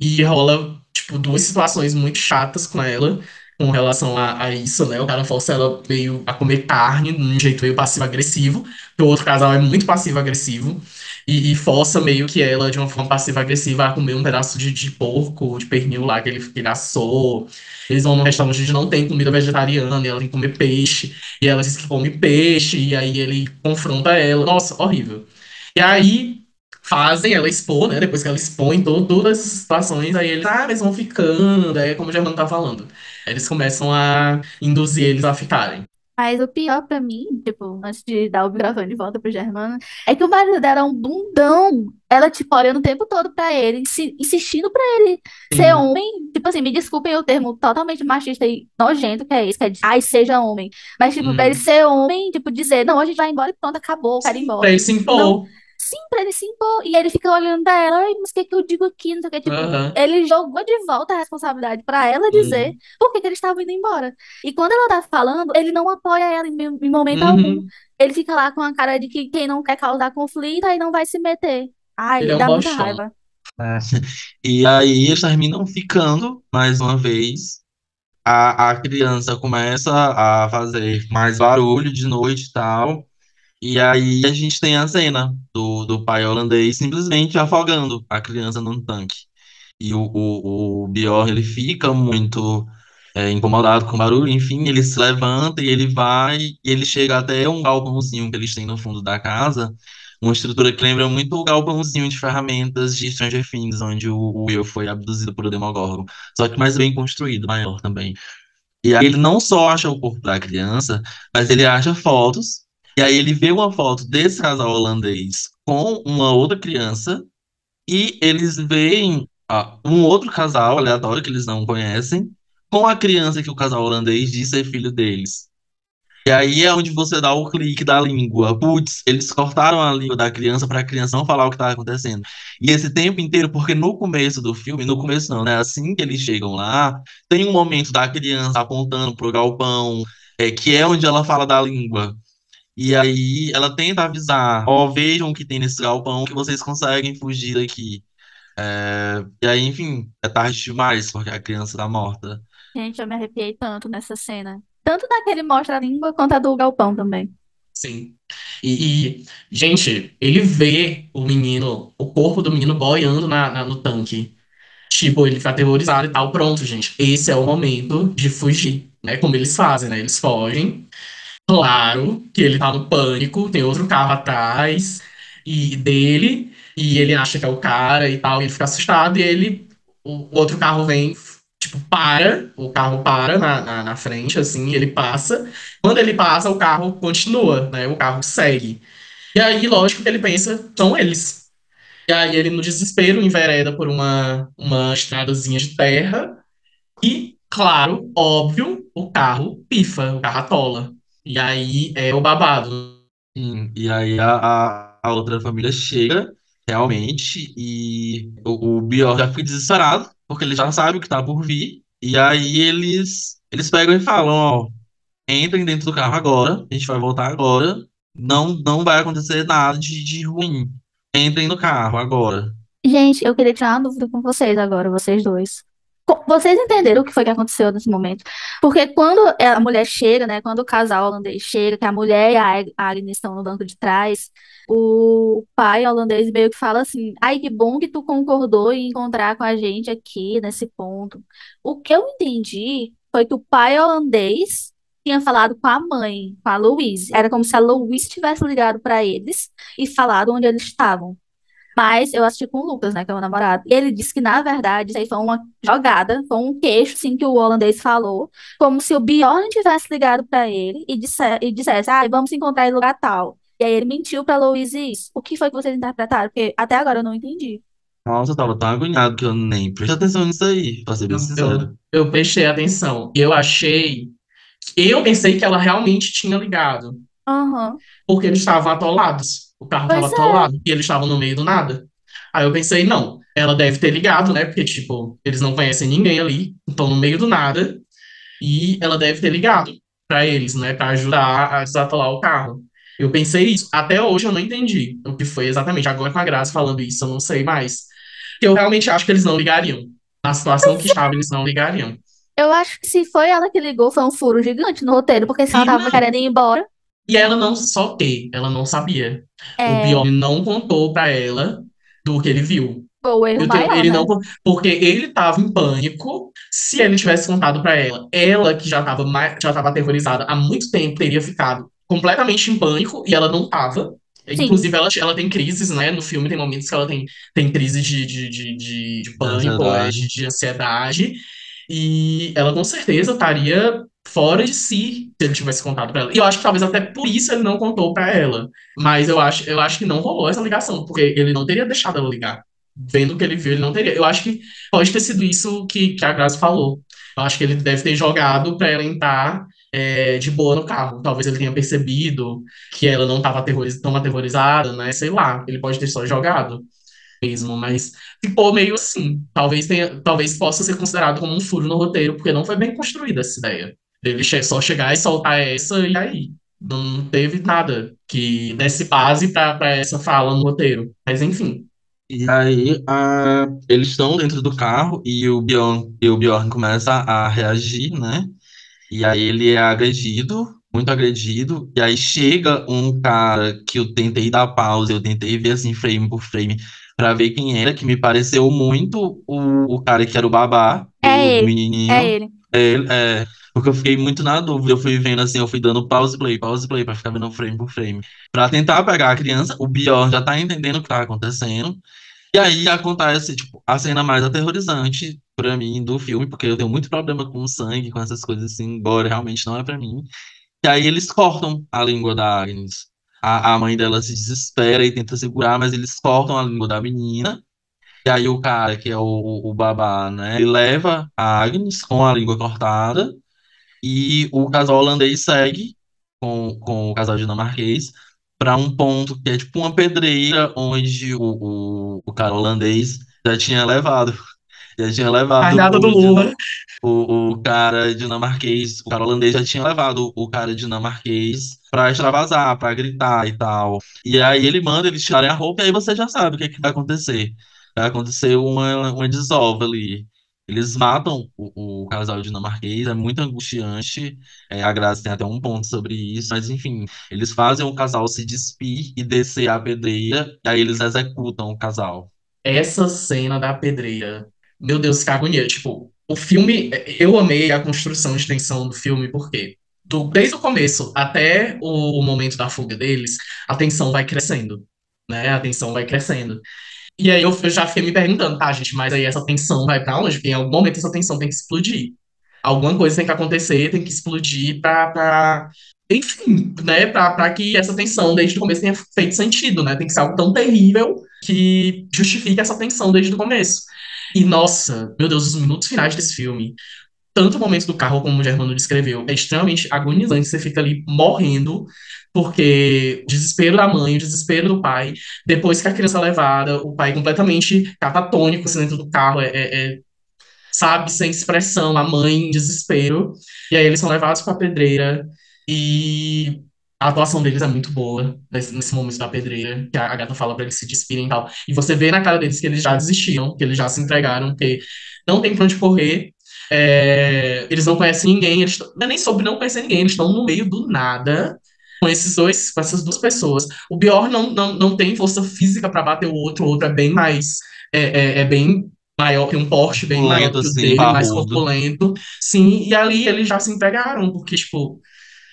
E rola, tipo, duas situações muito chatas com ela, com relação a, a isso, né? O cara força ela meio a comer carne, de um jeito meio passivo-agressivo, o outro casal é muito passivo-agressivo, e, e força meio que ela, de uma forma passiva-agressiva, a comer um pedaço de, de porco, de pernil lá que ele, que ele assou. Eles vão num restaurante onde não tem comida vegetariana, e ela tem que comer peixe, e ela diz que come peixe, e aí ele confronta ela. Nossa, horrível. E aí fazem ela expor, né? Depois que ela expõe to- todas as situações, aí eles, ah, eles vão ficando, aí é como o Germano tá falando. Eles começam a induzir eles a ficarem. Mas o pior pra mim, tipo, antes de dar o microfone de volta pro Germano, é que o marido dela é um bundão. Ela, tipo, olhando o tempo todo pra ele, insi- insistindo pra ele ser Sim. homem. Tipo assim, me desculpem o termo totalmente machista e nojento que é esse, que é de, ai, seja homem. Mas, tipo, pra Uhum. ele ser homem, tipo, dizer, não, a gente vai embora e pronto, acabou, ir Pra embora. ele se impor. Sim, pra ele se impor. E ele fica olhando pra ela, ai, mas o que que eu digo aqui? Não sei o que, tipo, Aham. ele jogou de volta a responsabilidade pra ela dizer Uhum. por que que eles estavam indo embora. E quando ela tá falando, ele não apoia ela em, em momento algum. Uhum. Ele fica lá com a cara de que quem não quer causar conflito aí não vai se meter. Ai, Ele é um dá muita bostão. raiva. E aí eles terminam ficando, mais uma vez. A, a criança começa a fazer mais barulho de noite e tal. E aí a gente tem a cena do, do pai holandês simplesmente afogando a criança num tanque. E o, o, o Bjorn, ele fica muito é, incomodado com o barulho, enfim, ele se levanta e ele vai, e ele chega até um galpãozinho que eles têm no fundo da casa, uma estrutura que lembra muito o galpãozinho de ferramentas de Stranger Things, onde o Will foi abduzido por o Demogorgon, só que mais bem construído, maior também. E aí ele não só acha o corpo da criança, mas ele acha fotos, e aí ele vê uma foto desse casal holandês com uma outra criança, e eles veem ah, um outro casal aleatório que eles não conhecem, com a criança que o casal holandês diz ser filho deles. E aí é onde você dá o clique da língua. Putz, eles cortaram a língua da criança para a criança não falar o que está acontecendo. E esse tempo inteiro, porque no começo do filme, no começo não, né? Assim que eles chegam lá, tem um momento da criança apontando pro galpão, é, que é onde ela fala da língua. E aí ela tenta avisar, ó, vejam o que tem nesse galpão que vocês conseguem fugir daqui. É, e aí, enfim, é tarde demais, porque a criança tá morta. Gente, eu me arrepiei tanto nessa cena. Tanto daquele mostra a língua quanto a do galpão também. Sim. E, e, gente, ele vê o menino, o corpo do menino boiando na, na- no tanque. Tipo, ele fica aterrorizado e tal. Pronto, gente. Esse é o momento de fugir, né? Como eles fazem, né? Eles fogem. Claro que ele tá no pânico, tem outro carro atrás e dele, e ele acha que é o cara e tal, e ele fica assustado, e ele. O, outro carro vem, tipo, para, o carro para na, na, na frente, assim, ele passa. Quando ele passa, o carro continua, né? O carro segue. E aí, lógico que ele pensa, são eles. E aí ele, no desespero, envereda por uma, uma estradazinha de terra. E, claro, óbvio, o carro pifa, o carro atola. E aí é o babado. Sim, e aí a, a, outra família chega, realmente, e o, o Bior já fica desesperado, porque ele já sabe o que tá por vir. E aí eles, eles pegam e falam, ó, entrem dentro do carro agora, a gente vai voltar agora, não, não vai acontecer nada de, de ruim. Entrem no carro agora. Gente, eu queria tirar uma dúvida com vocês agora, vocês dois. Vocês entenderam o que foi que aconteceu nesse momento? Porque quando a mulher chega, né? Quando o casal holandês chega, que a mulher e a Agnes estão no banco de trás, o pai holandês meio que fala assim: Ai, que bom que tu concordou em encontrar com a gente aqui nesse ponto. O que eu entendi foi que o pai holandês tinha falado com a mãe, com a Louise. Era como se a Louise tivesse ligado para eles e falado onde eles estavam. Mas eu assisti com o Lucas, né, que é o namorado. E ele disse que, na verdade, isso aí foi uma jogada, foi um queixo, assim, que o holandês falou, como se o Bjorn tivesse ligado para ele e, disse, e dissesse, ah, vamos se encontrar em lugar tal. E aí ele mentiu pra Louise isso. O que foi que vocês interpretaram? Porque até agora eu não entendi. Nossa, eu tava tão agoniado que eu nem prestei atenção nisso aí, pra ser bem Eu, sincero. eu, eu prestei atenção. Eu achei. Eu pensei que ela realmente tinha ligado. Aham. Porque eles estavam atolados. O carro Pois estava é. atolado e eles estavam no meio do nada. Aí eu pensei, não, ela deve ter ligado, né? Porque, tipo, eles não conhecem ninguém ali, estão no meio do nada. E ela deve ter ligado pra eles, né? Pra ajudar a desatolar o carro. Eu pensei isso. Até hoje eu não entendi o que foi exatamente. Agora com a Graça falando isso, eu não sei mais. Eu realmente acho que eles não ligariam. Na situação que estavam, eles não ligariam. Eu acho que se foi ela que ligou, foi um furo gigante no roteiro, porque se ela tava querendo ir embora. E ela não, só que ela não sabia. O É, Bjorn não contou pra ela do que ele viu. foi o erro Eu tenho- maior, ele né? não, porque ele tava em pânico. Se ele tivesse contado pra ela, ela que já tava mais, já tava aterrorizada há muito tempo, teria ficado completamente em pânico e ela não tava. Sim. Inclusive, ela, ela tem crises, né? No filme tem momentos que ela tem, tem crises de, de, de, de, de pânico, Ansiedade. é, de, de ansiedade. E ela com certeza estaria fora de si se ele tivesse contado pra ela. E eu acho que talvez até por isso ele não contou pra ela. Mas eu acho, eu acho que não rolou essa ligação, porque ele não teria deixado ela ligar. Vendo o que ele viu, ele não teria. Eu acho que pode ter sido isso que, que a Grazi falou. Eu acho que ele deve ter jogado pra ela entrar é, de boa no carro. Talvez ele tenha percebido que ela não estava aterroriz tão aterrorizada, né? Sei lá. Ele pode ter só jogado mesmo, mas ficou meio assim. Talvez tenha, talvez possa ser considerado como um furo no roteiro, porque não foi bem construída essa ideia. Ele che só chegar e soltar essa e aí. Não teve nada que desse base pra pra essa fala no roteiro. Mas enfim. E aí, a- eles estão dentro do carro e o Bjorn, e o Bjorn começa a reagir, né? E aí ele é agredido, muito agredido. E aí chega um cara que eu tentei dar pausa, eu tentei ver assim, frame por frame, pra ver quem era, que me pareceu muito o, o cara que era o babá, É o ele, menininho. É ele. É, é, porque eu fiquei muito na dúvida. Eu fui vendo assim, eu fui dando pause play, pause play, pra ficar vendo frame por frame. Pra tentar pegar a criança, o Bjorn já tá entendendo o que tá acontecendo. E aí acontece, tipo, a cena mais aterrorizante pra mim do filme, porque eu tenho muito problema com sangue, com essas coisas assim, embora realmente não é pra mim. E aí eles cortam a língua da Agnes. A, a mãe dela se desespera e tenta segurar, mas eles cortam a língua da menina. E aí o cara, que é o, o, babá, né, ele leva a Agnes com a língua cortada e o casal holandês segue com, com o casal dinamarquês para um ponto que é tipo uma pedreira onde o, o, o cara holandês já tinha levado. Já tinha levado do o, Lula. o, o cara dinamarquês, o cara holandês já tinha levado o cara dinamarquês pra extravasar, pra gritar e tal. E aí ele manda eles tirarem a roupa e aí você já sabe o que, é que vai acontecer. Vai acontecer uma, uma desova ali. Eles matam o, o casal dinamarquês, é muito angustiante. É, a Graça tem até um ponto sobre isso, mas enfim, eles fazem o casal se despir e descer a pedreira, e aí eles executam o casal. Essa cena da pedreira. Meu Deus, que agonia. Tipo, o filme. Eu amei a construção de tensão do filme, porque do, desde o começo até o, o momento da fuga deles, a tensão vai crescendo. Né? A tensão vai crescendo. E aí eu, já fiquei me perguntando, tá, gente, mas aí essa tensão vai pra onde? Porque em algum momento essa tensão tem que explodir. Alguma coisa tem que acontecer, tem que explodir pra. pra enfim, né? Pra que essa tensão desde o começo tenha feito sentido, né? Tem que ser algo tão terrível que justifique essa tensão desde o começo. E nossa, meu Deus, os minutos finais desse filme, tanto o momento do carro como o Germano descreveu, é extremamente agonizante. Você fica ali morrendo, porque desespero da mãe, desespero do pai, depois que a criança é levada, o pai completamente catatônico assim, dentro do carro, é, é- é, sabe, sem expressão, a mãe em desespero. E aí eles são levados para a pedreira e a atuação deles é muito boa nesse, nesse momento da pedreira, que a Agatha fala para eles se despirem e tal. E você vê na cara deles que eles já desistiram, que eles já se entregaram, que não tem pra onde correr. é, eles não conhecem ninguém, eles é nem sobre não conhecer ninguém, eles estão no meio do nada com esses dois, com essas duas pessoas. O Bjorn não, não, não tem força física para bater o outro, o outro é bem mais é, é, é bem maior, tem um porte bem maior Corpulento, que o assim, dele, mais parrudo. corpulento. Sim, e ali eles já se entregaram, porque, tipo,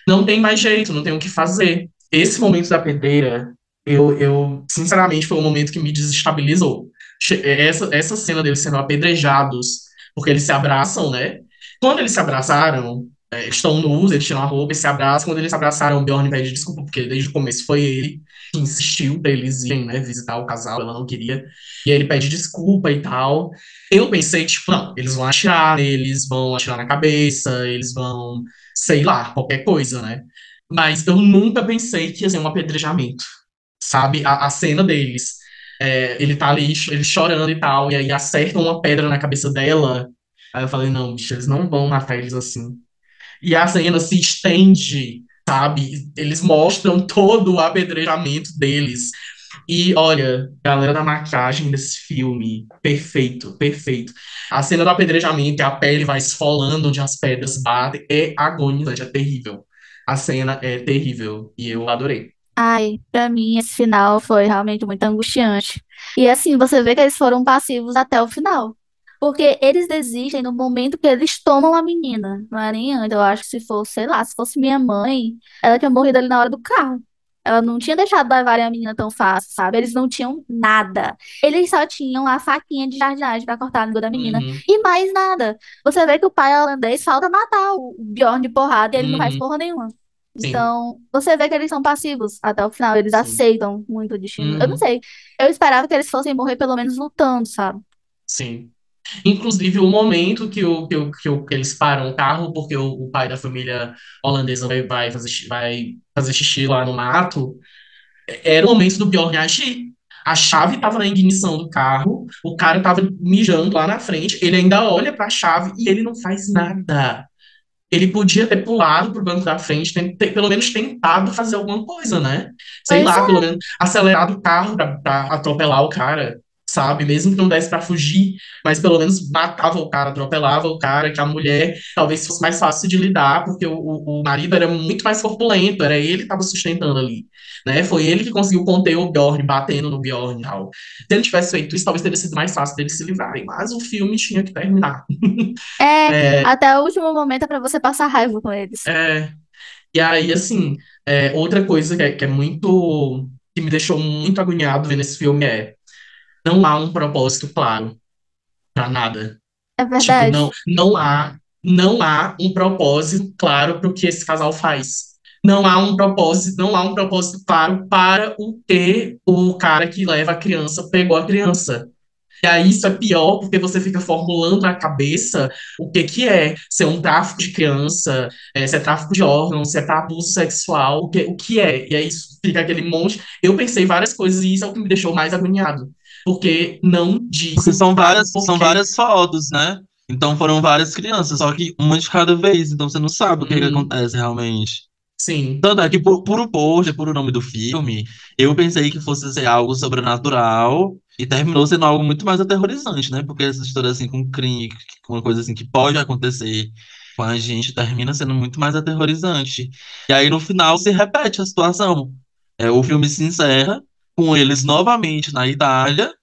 não tem mais jeito, não tem o que fazer. Esse momento da pedreira, eu, eu sinceramente, foi um momento que me desestabilizou. Che- Essa, essa cena deles sendo apedrejados, porque eles se abraçam, né? Quando eles se abraçaram, é, estão nus, eles tiram a roupa e se abraçam. Quando eles abraçaram, o Bjorn pede desculpa, porque desde o começo foi ele que insistiu pra eles irem, né, visitar o casal, ela não queria. E aí ele pede desculpa e tal. Eu pensei, tipo, não, eles vão atirar neles, vão atirar na cabeça, eles vão, sei lá, qualquer coisa, né? Mas eu nunca pensei que ia ser um apedrejamento, sabe? A, a cena deles, é, ele tá ali, ele chorando e tal, e aí acertam uma pedra na cabeça dela. Aí eu falei, não, bicho, eles não vão matar eles assim. E a cena se estende, sabe? Eles mostram todo o apedrejamento deles. E olha, galera da maquiagem desse filme, perfeito, perfeito. A cena do apedrejamento, a pele vai esfolando onde as pedras batem, é agonizante, é terrível. A cena é terrível e eu adorei. Ai, pra mim esse final foi realmente muito angustiante. E assim, você vê que eles foram passivos até o final. Porque eles desistem no momento que eles tomam a menina. Não é nem antes. Eu acho que se fosse, sei lá, se fosse minha mãe, ela tinha morrido ali na hora do carro. Ela não tinha deixado levarem a menina tão fácil, sabe? Eles não tinham nada. Eles só tinham a faquinha de jardinagem pra cortar a língua da menina. Uhum. E mais nada. Você vê que o pai holandês falta matar o Bjorn de porrada e ele não faz Uhum. porra nenhuma. Sim. Então, você vê que eles são passivos até o final. Eles Sim. aceitam muito o destino. Eu não Uhum. sei. Eu esperava que eles fossem morrer pelo menos lutando, sabe? Sim. Inclusive, o momento que, o, que, o, que, o- que eles param o carro, porque o, o pai da família holandesa vai, vai, fazer, vai fazer xixi lá no mato, era o momento do Bjorn agir. A chave estava na ignição do carro, o cara estava mijando lá na frente, ele ainda olha para a chave e ele não faz nada. Ele podia ter pulado pro banco da frente, tem- ter- pelo menos tentado fazer alguma coisa, né? Sei Pois lá, pelo menos acelerado o carro pra atropelar o cara, sabe? Mesmo que não desse pra fugir, mas pelo menos matava o cara, atropelava o cara, que a mulher talvez fosse mais fácil de lidar, porque o, o, o marido era muito mais corpulento, era ele que estava sustentando ali, né? Foi ele que conseguiu conter o Bjorn, batendo no Bjorn e tal. Se ele tivesse feito isso, talvez teria sido mais fácil deles se livrarem, mas o filme tinha que terminar. É, É, até o último momento é pra você passar raiva com eles. É, e aí, assim, é, outra coisa que é, que é muito. que me deixou muito agoniado vendo esse filme é. Não há um propósito claro pra nada. É Tipo, verdade. não, não há, não há um propósito claro para o que esse casal faz. Não há um propósito, não há um propósito claro para o que o cara que leva a criança pegou a criança. E aí isso é pior porque você fica formulando na cabeça o que que é ser um tráfico de criança, é, se é tráfico de órgãos, se é abuso sexual, o que, o que é. E aí isso fica aquele monte. Eu pensei várias coisas e isso é o que me deixou mais agoniado. Porque não diz. Porque são várias, por são várias fotos, né? Então foram várias crianças, só que uma de cada vez, então você não sabe o que, que Uhum. acontece realmente. Sim. Tanto é que por, por o pôster, por o nome do filme, eu pensei que fosse ser algo sobrenatural e terminou sendo algo muito mais aterrorizante, né? Porque essa história assim com crime, com uma coisa assim que pode acontecer com a gente, termina sendo muito mais aterrorizante. E aí no final se repete a situação. É, o filme se encerra com eles novamente na Itália,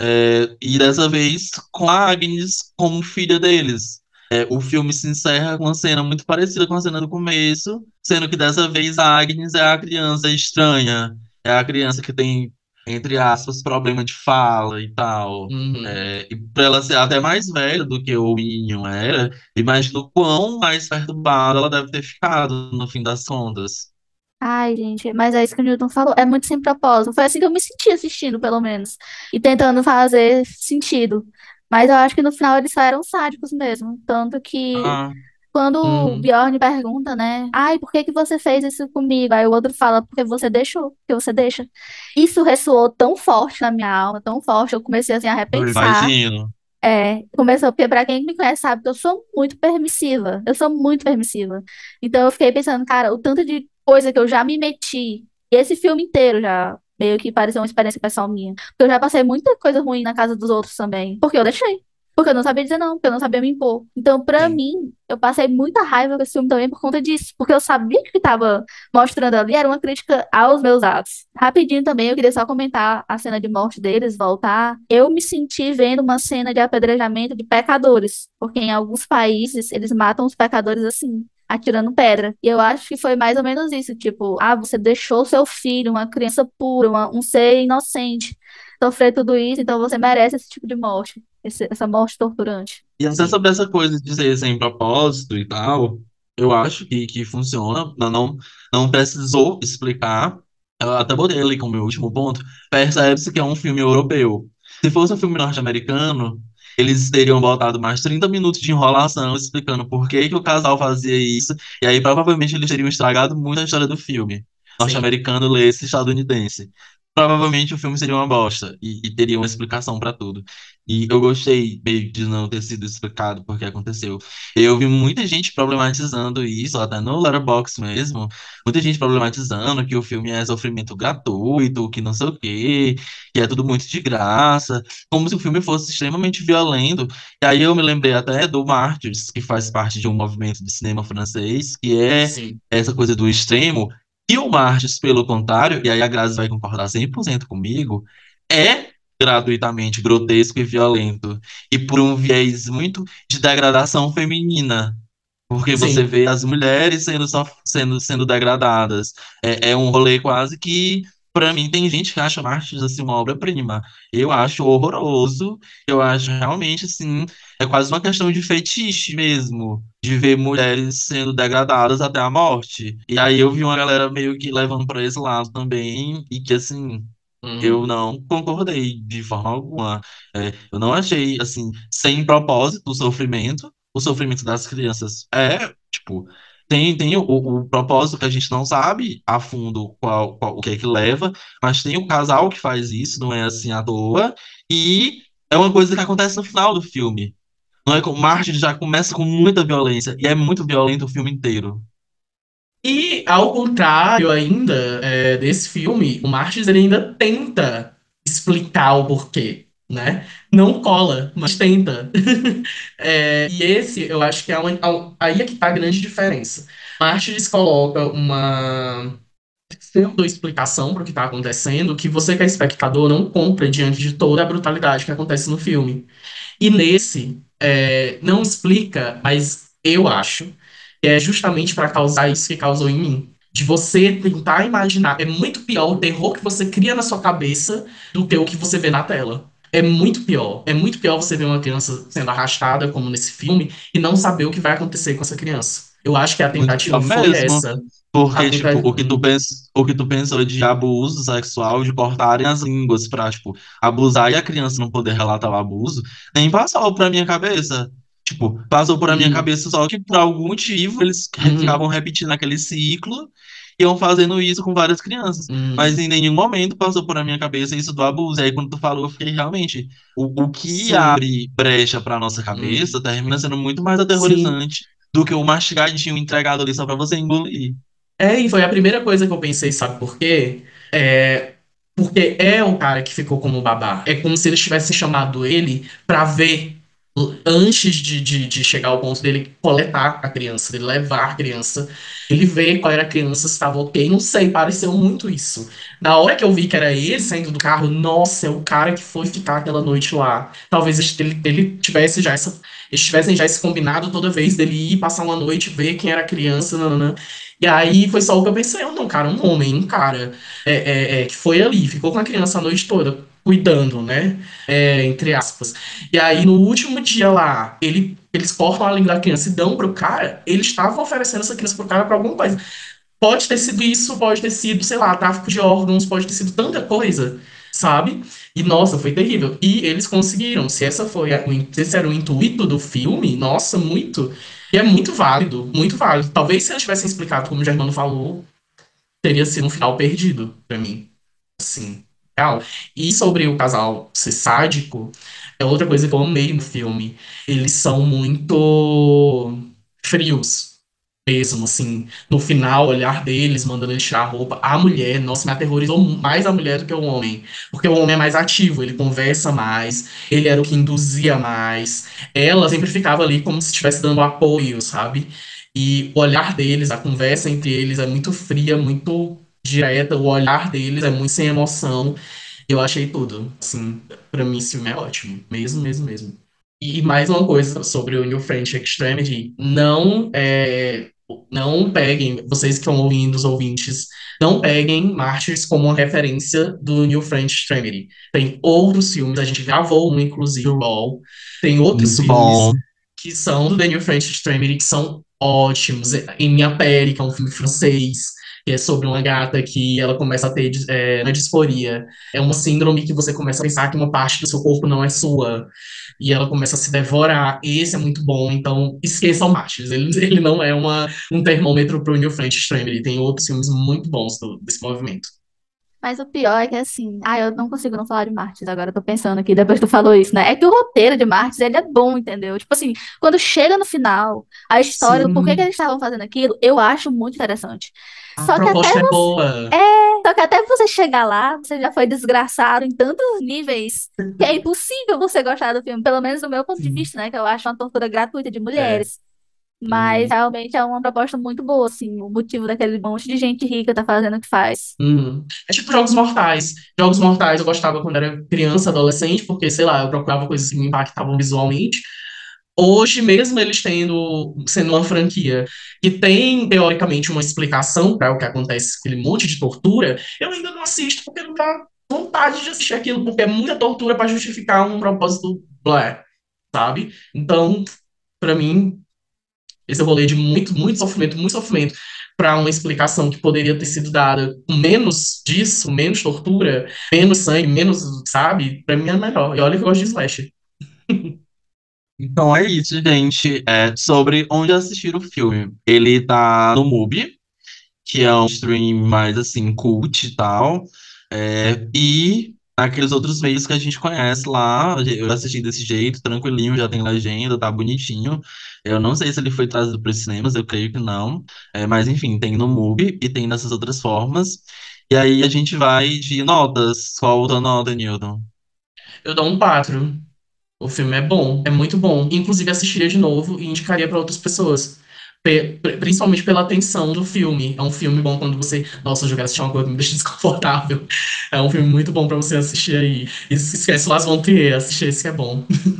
é, e dessa vez com a Agnes como filha deles. É, o filme se encerra com uma cena muito parecida com a cena do começo, sendo que dessa vez a Agnes é a criança estranha, é a criança que tem, entre aspas, problema de fala e tal. Uhum. É, e pra ela ser até mais velha do que o Minion era, imagina o quão mais perturbada ela deve ter ficado no fim das contas. Ai, gente, mas é isso que o Newton falou. É muito sem propósito. Foi assim que eu me senti assistindo, pelo menos. E tentando fazer sentido. Mas eu acho que no final eles só eram sádicos mesmo. Tanto que Ah, quando o Uhum. Bjorn pergunta, né? Ai, por que que você fez isso comigo? Aí o outro fala, porque você deixou, porque você deixa. Isso ressoou tão forte na minha alma, tão forte, eu comecei assim a eu repensar. imagino. É, começou, porque pra quem me conhece sabe que eu sou muito permissiva. Eu sou muito permissiva. Então eu fiquei pensando, cara, o tanto de coisa que eu já me meti, e esse filme inteiro já meio que pareceu uma experiência pessoal minha. Porque eu já passei muita coisa ruim na casa dos outros também. Porque eu deixei. Porque eu não sabia dizer não, porque eu não sabia me impor. Então, pra Sim. mim, eu passei muita raiva com esse filme também por conta disso. Porque eu sabia que tava mostrando ali era uma crítica aos meus atos. Rapidinho também, eu queria só comentar a cena de morte deles, voltar. Eu me senti vendo uma cena de apedrejamento de pecadores. Porque em alguns países, eles matam os pecadores assim. Atirando pedra. E eu acho que foi mais ou menos isso. Tipo, ah, você deixou seu filho, uma criança pura, uma- um ser inocente, sofrer tudo isso, então você merece esse tipo de morte. esse- essa morte torturante. E até sobre essa coisa de ser sem propósito e tal, eu acho que, que funciona, não, não precisou explicar. Eu até botei ali como meu último ponto. Percebe-se que é um filme europeu. Se fosse um filme norte-americano, eles teriam botado mais 30 minutos de enrolação explicando por que, que o casal fazia isso, e aí provavelmente eles teriam estragado muito a história do filme. Norte-americano lê esse estadunidense provavelmente o filme seria uma bosta e, e teria uma explicação para tudo. E eu gostei meio de não ter sido explicado porque aconteceu. Eu vi muita gente problematizando isso, até no Letterboxd mesmo, muita gente problematizando que o filme é sofrimento gratuito, que não sei o quê, que é tudo muito de graça, como se o filme fosse extremamente violento. E aí eu me lembrei até do Martyrs, que faz parte de um movimento de cinema francês, que é Sim. essa coisa do extremo, e o Martins, pelo contrário, e aí a Grazi vai concordar 100% comigo, é gratuitamente grotesco e violento. E por um viés muito de degradação feminina. Porque Sim. você vê as mulheres sendo, sendo, sendo degradadas. É, é um rolê quase que, pra mim, tem gente que acha Martins assim, uma obra-prima. Eu acho horroroso. Eu acho realmente assim. É quase uma questão de fetiche mesmo, de ver mulheres sendo degradadas até a morte. E aí eu vi uma galera meio que levando para esse lado também, e que assim, Hum. eu não concordei de forma alguma. É, eu não achei, assim, sem propósito o sofrimento. O sofrimento das crianças é, tipo, tem, tem o, o propósito que a gente não sabe a fundo qual, qual- o que é que leva, mas tem o casal que faz isso, não é assim à toa, e é uma coisa que acontece no final do filme. Não é como Martin já começa com muita violência, e é muito violento o filme inteiro. E, ao contrário ainda é, desse filme, o Martins ele ainda tenta explicar o porquê, né? Não cola, mas tenta. É, e esse, eu acho que é aí é que tá a grande diferença. Martins coloca uma pseudo-explicação para o que tá acontecendo, que você que é espectador não compra diante de toda a brutalidade que acontece no filme. E nesse, é, não explica, mas eu acho que é justamente para causar isso que causou em mim. De você tentar imaginar. É muito pior o terror que você cria na sua cabeça do que o que você vê na tela. É muito pior. É muito pior você ver uma criança sendo arrastada, como nesse filme, e não saber o que vai acontecer com essa criança. Eu acho que a tentativa foi mesmo. essa. Porque, tipo, o que tu pensa, o que tu pensou de abuso sexual, de cortarem as línguas pra, tipo, abusar e a criança não poder relatar o abuso, nem passou pra minha cabeça. Tipo, passou por a minha Hum. cabeça só que por algum motivo eles Uhum. ficavam repetindo aquele ciclo iam fazendo isso com várias crianças. Hum, Mas em nenhum momento passou por a minha cabeça isso do abuso. E aí, quando tu falou, eu fiquei realmente. O, o que Sim. abre brecha pra nossa cabeça termina sendo muito mais aterrorizante do que o mastigadinho entregado ali só pra você engolir. É, e foi a primeira coisa que eu pensei, sabe por quê? É, porque é o cara que ficou como babá. É como se eles tivessem chamado ele pra ver, antes de, de, de chegar ao ponto dele coletar a criança, dele levar a criança, ele ver qual era a criança, se estava ok. Não sei, pareceu muito isso. Na hora que eu vi que era ele saindo do carro, nossa, é o cara que foi ficar aquela noite lá. Talvez ele, ele tivesse já essa. Eles tivessem já esse combinado toda vez dele ir passar uma noite, ver quem era a criança. E aí foi só o que eu pensei, não, cara, um homem, um cara é, é, é, que foi ali, ficou com a criança a noite toda, cuidando, né? É, entre aspas. E aí, no último dia lá, ele, eles cortam a língua da criança e dão pro cara, eles estavam oferecendo essa criança pro cara pra alguma coisa. Pode ter sido isso, pode ter sido, sei lá, tráfico de órgãos, pode ter sido tanta coisa, sabe? E nossa, foi terrível. E eles conseguiram. Se essa foi a, se esse era o intuito do filme, nossa, muito. E é muito válido, muito válido. Talvez se eles tivessem explicado, como o Germano falou, teria sido um final perdido pra mim. Assim, real. E sobre o casal ser sádico, é outra coisa que eu amei no filme. Eles são muito frios mesmo, assim. No final, o olhar deles, mandando eles tirar a roupa. A mulher, nossa, me aterrorizou mais a mulher do que o homem. Porque o homem é mais ativo, ele conversa mais, ele era o que induzia mais. Ela sempre ficava ali como se estivesse dando apoio, sabe? E o olhar deles, a conversa entre eles é muito fria, muito direta, o olhar deles é muito sem emoção. Eu achei tudo. Assim, pra mim esse filme é ótimo. Mesmo, mesmo, mesmo. E mais uma coisa sobre o New French Extremity. Não é, não peguem, vocês que estão ouvindo, os ouvintes, não peguem Martyrs como uma referência do New French Extremity. Tem outros filmes, a gente gravou um, inclusive, o Raw. Tem outros Muito filmes bom. que são do The New French Extremity, que são ótimos. Em Minha Pele, que é um filme francês, que é sobre uma gata que ela começa a ter é, disforia. É uma síndrome que você começa a pensar que uma parte do seu corpo não é sua. E ela começa a se devorar. Esse é muito bom, então esqueçam Machos. Ele, ele não é uma, um termômetro para o New French. Ele tem outros filmes muito bons do, desse movimento. Mas o pior é que assim, ah, eu não consigo não falar de Martins agora, eu tô pensando aqui, depois que tu falou isso, né? É que o roteiro de Martins, ele é bom, entendeu? Tipo assim, quando chega no final, a história do porquê que eles estavam fazendo aquilo, eu acho muito interessante. A Só que até é você, boa. só que até você chegar lá, você já foi desgraçado em tantos níveis que é impossível você gostar do filme, pelo menos do meu ponto de Sim. vista, né? Que eu acho uma tortura gratuita de É. mulheres. Mas Uhum. realmente é uma proposta muito boa, assim, o motivo daquele monte de gente rica tá fazendo o que faz. Uhum. É tipo Jogos Mortais. Jogos Mortais eu gostava quando era criança, adolescente, porque, sei lá, eu procurava coisas que me impactavam visualmente. Hoje, mesmo eles tendo, sendo uma franquia que tem, teoricamente, uma explicação para o que acontece aquele monte de tortura, eu ainda não assisto porque não dá vontade de assistir aquilo, porque é muita tortura para justificar um propósito blé, sabe? Então, para mim, esse rolê de muito, muito sofrimento, muito sofrimento, para uma explicação que poderia ter sido dada com menos disso, menos tortura, menos sangue, menos, sabe? Para mim é melhor. E olha que eu gosto de slasher. Então é isso, gente. É sobre onde assistir o filme. Ele tá no MUBI, que é um stream mais assim, cult e tal. É, e aqueles outros meios que a gente conhece lá. Eu assisti desse jeito, tranquilinho, já tem legenda, tá bonitinho. Eu não sei se ele foi trazido para os cinemas, eu creio que não. É, mas enfim, tem no MUBI e tem nessas outras formas. E aí a gente vai de notas. Qual a tua nota, Newton? Eu dou um 4. O filme é bom, é muito bom. Inclusive, assistiria de novo e indicaria para outras pessoas. Pe- pri- principalmente pela tensão do filme. É um filme bom quando você. Nossa, eu jogar assistir uma coisa me deixa desconfortável. É um filme muito bom para você assistir aí. E esquece Las Von Trier, assistir esse que é bom.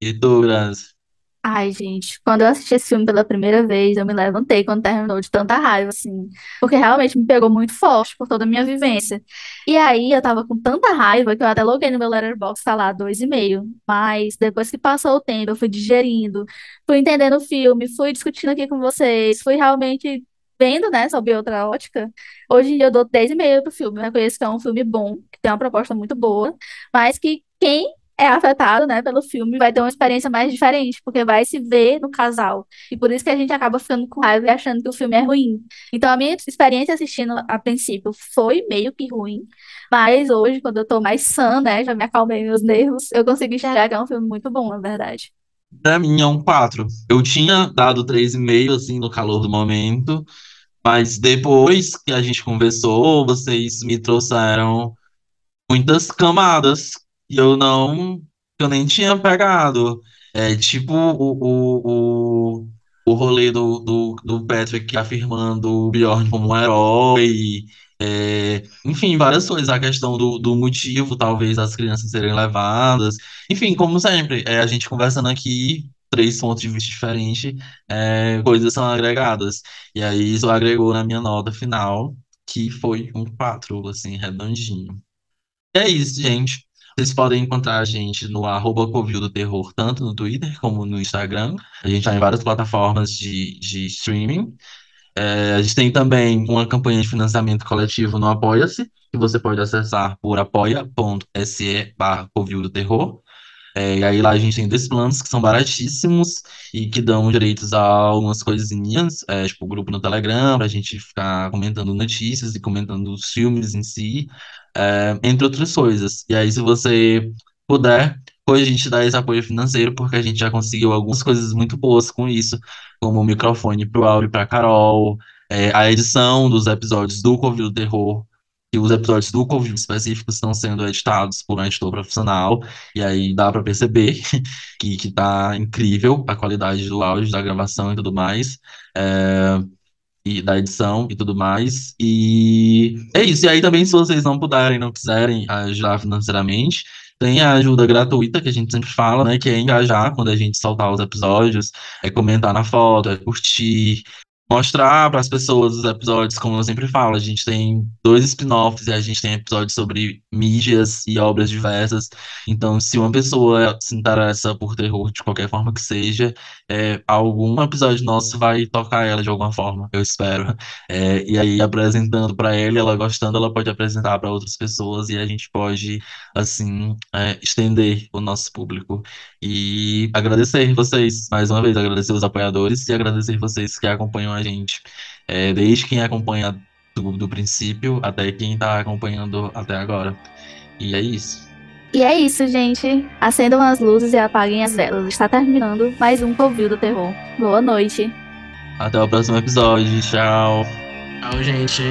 E tu, Grazi? Ai, gente, quando eu assisti esse filme pela primeira vez, eu me levantei quando terminou de tanta raiva, assim, porque realmente me pegou muito forte por toda a minha vivência. E aí eu tava com tanta raiva que eu até loguei no meu Letterboxd falar dois e meio. Mas depois que passou o tempo, eu fui digerindo, fui entendendo o filme, fui discutindo aqui com vocês, fui realmente vendo, né, sob outra ótica. Hoje em dia eu dou 10,5 pro filme. Eu reconheço que é um filme bom, que tem uma proposta muito boa, mas que quem é afetado, né, pelo filme, vai ter uma experiência mais diferente, porque vai se ver no casal. E por isso que a gente acaba ficando com raiva e achando que o filme é ruim. Então, a minha experiência assistindo a princípio foi meio que ruim, mas hoje, quando eu tô mais sã, né, já me acalmei meus nervos, eu consigo enxergar que é um filme muito bom, na verdade. Pra mim é um 4. Eu tinha dado 3,5, assim, no calor do momento, mas depois que a gente conversou, vocês me trouxeram muitas camadas e eu não, eu nem tinha pegado. É tipo o, o, o, o rolê do, do, do Patrick afirmando o Bjorn como um herói. é, enfim, várias coisas. A questão do, do motivo, talvez, das crianças serem levadas. Enfim, como sempre, é, a gente conversando aqui, três pontos de vista diferentes, é, coisas são agregadas. E aí isso agregou na minha nota final, que foi um 4, assim, redondinho. E é isso, gente. Vocês podem encontrar a gente no arroba Covil do Terror, tanto no Twitter como no Instagram. A gente está em várias plataformas de, de streaming. É, a gente tem também uma campanha de financiamento coletivo no Apoia-se, que você pode acessar por apoia.se barra Covil do Terror. É, e aí lá a gente tem dois planos que são baratíssimos e que dão direitos a algumas coisinhas, é, tipo o grupo no Telegram, pra gente ficar comentando notícias e comentando os filmes em si, é, entre outras coisas. E aí, se você puder, depois a gente dá esse apoio financeiro, porque a gente já conseguiu algumas coisas muito boas com isso, como o microfone pro áudio e pra Carol, é, a edição dos episódios do Covil do Terror, que os episódios do Covil específicos estão sendo editados por um editor profissional, e aí dá para perceber que, que tá incrível a qualidade do áudio, da gravação e tudo mais. É, e da edição e tudo mais. E é isso. E aí também, se vocês não puderem, não quiserem ajudar financeiramente, tem a ajuda gratuita que a gente sempre fala, né? Que é engajar quando a gente soltar os episódios, é comentar na foto, é curtir, mostrar para as pessoas os episódios, como eu sempre falo. A gente tem dois spin-offs e a gente tem episódios sobre mídias e obras diversas. Então, se uma pessoa se interessa por terror de qualquer forma que seja, é, algum episódio nosso vai tocar ela de alguma forma, eu espero. É, e aí, apresentando para ela, ela gostando, ela pode apresentar para outras pessoas e a gente pode, assim, é, estender o nosso público. E agradecer vocês, mais uma vez, agradecer os apoiadores e agradecer vocês que acompanham a gente. É, desde quem acompanha do, do princípio até quem tá acompanhando até agora. E é isso. E é isso, gente. Acendam as luzes e apaguem as velas. Está terminando mais um Covil do Terror. Boa noite. Até o próximo episódio. Tchau. Tchau, gente.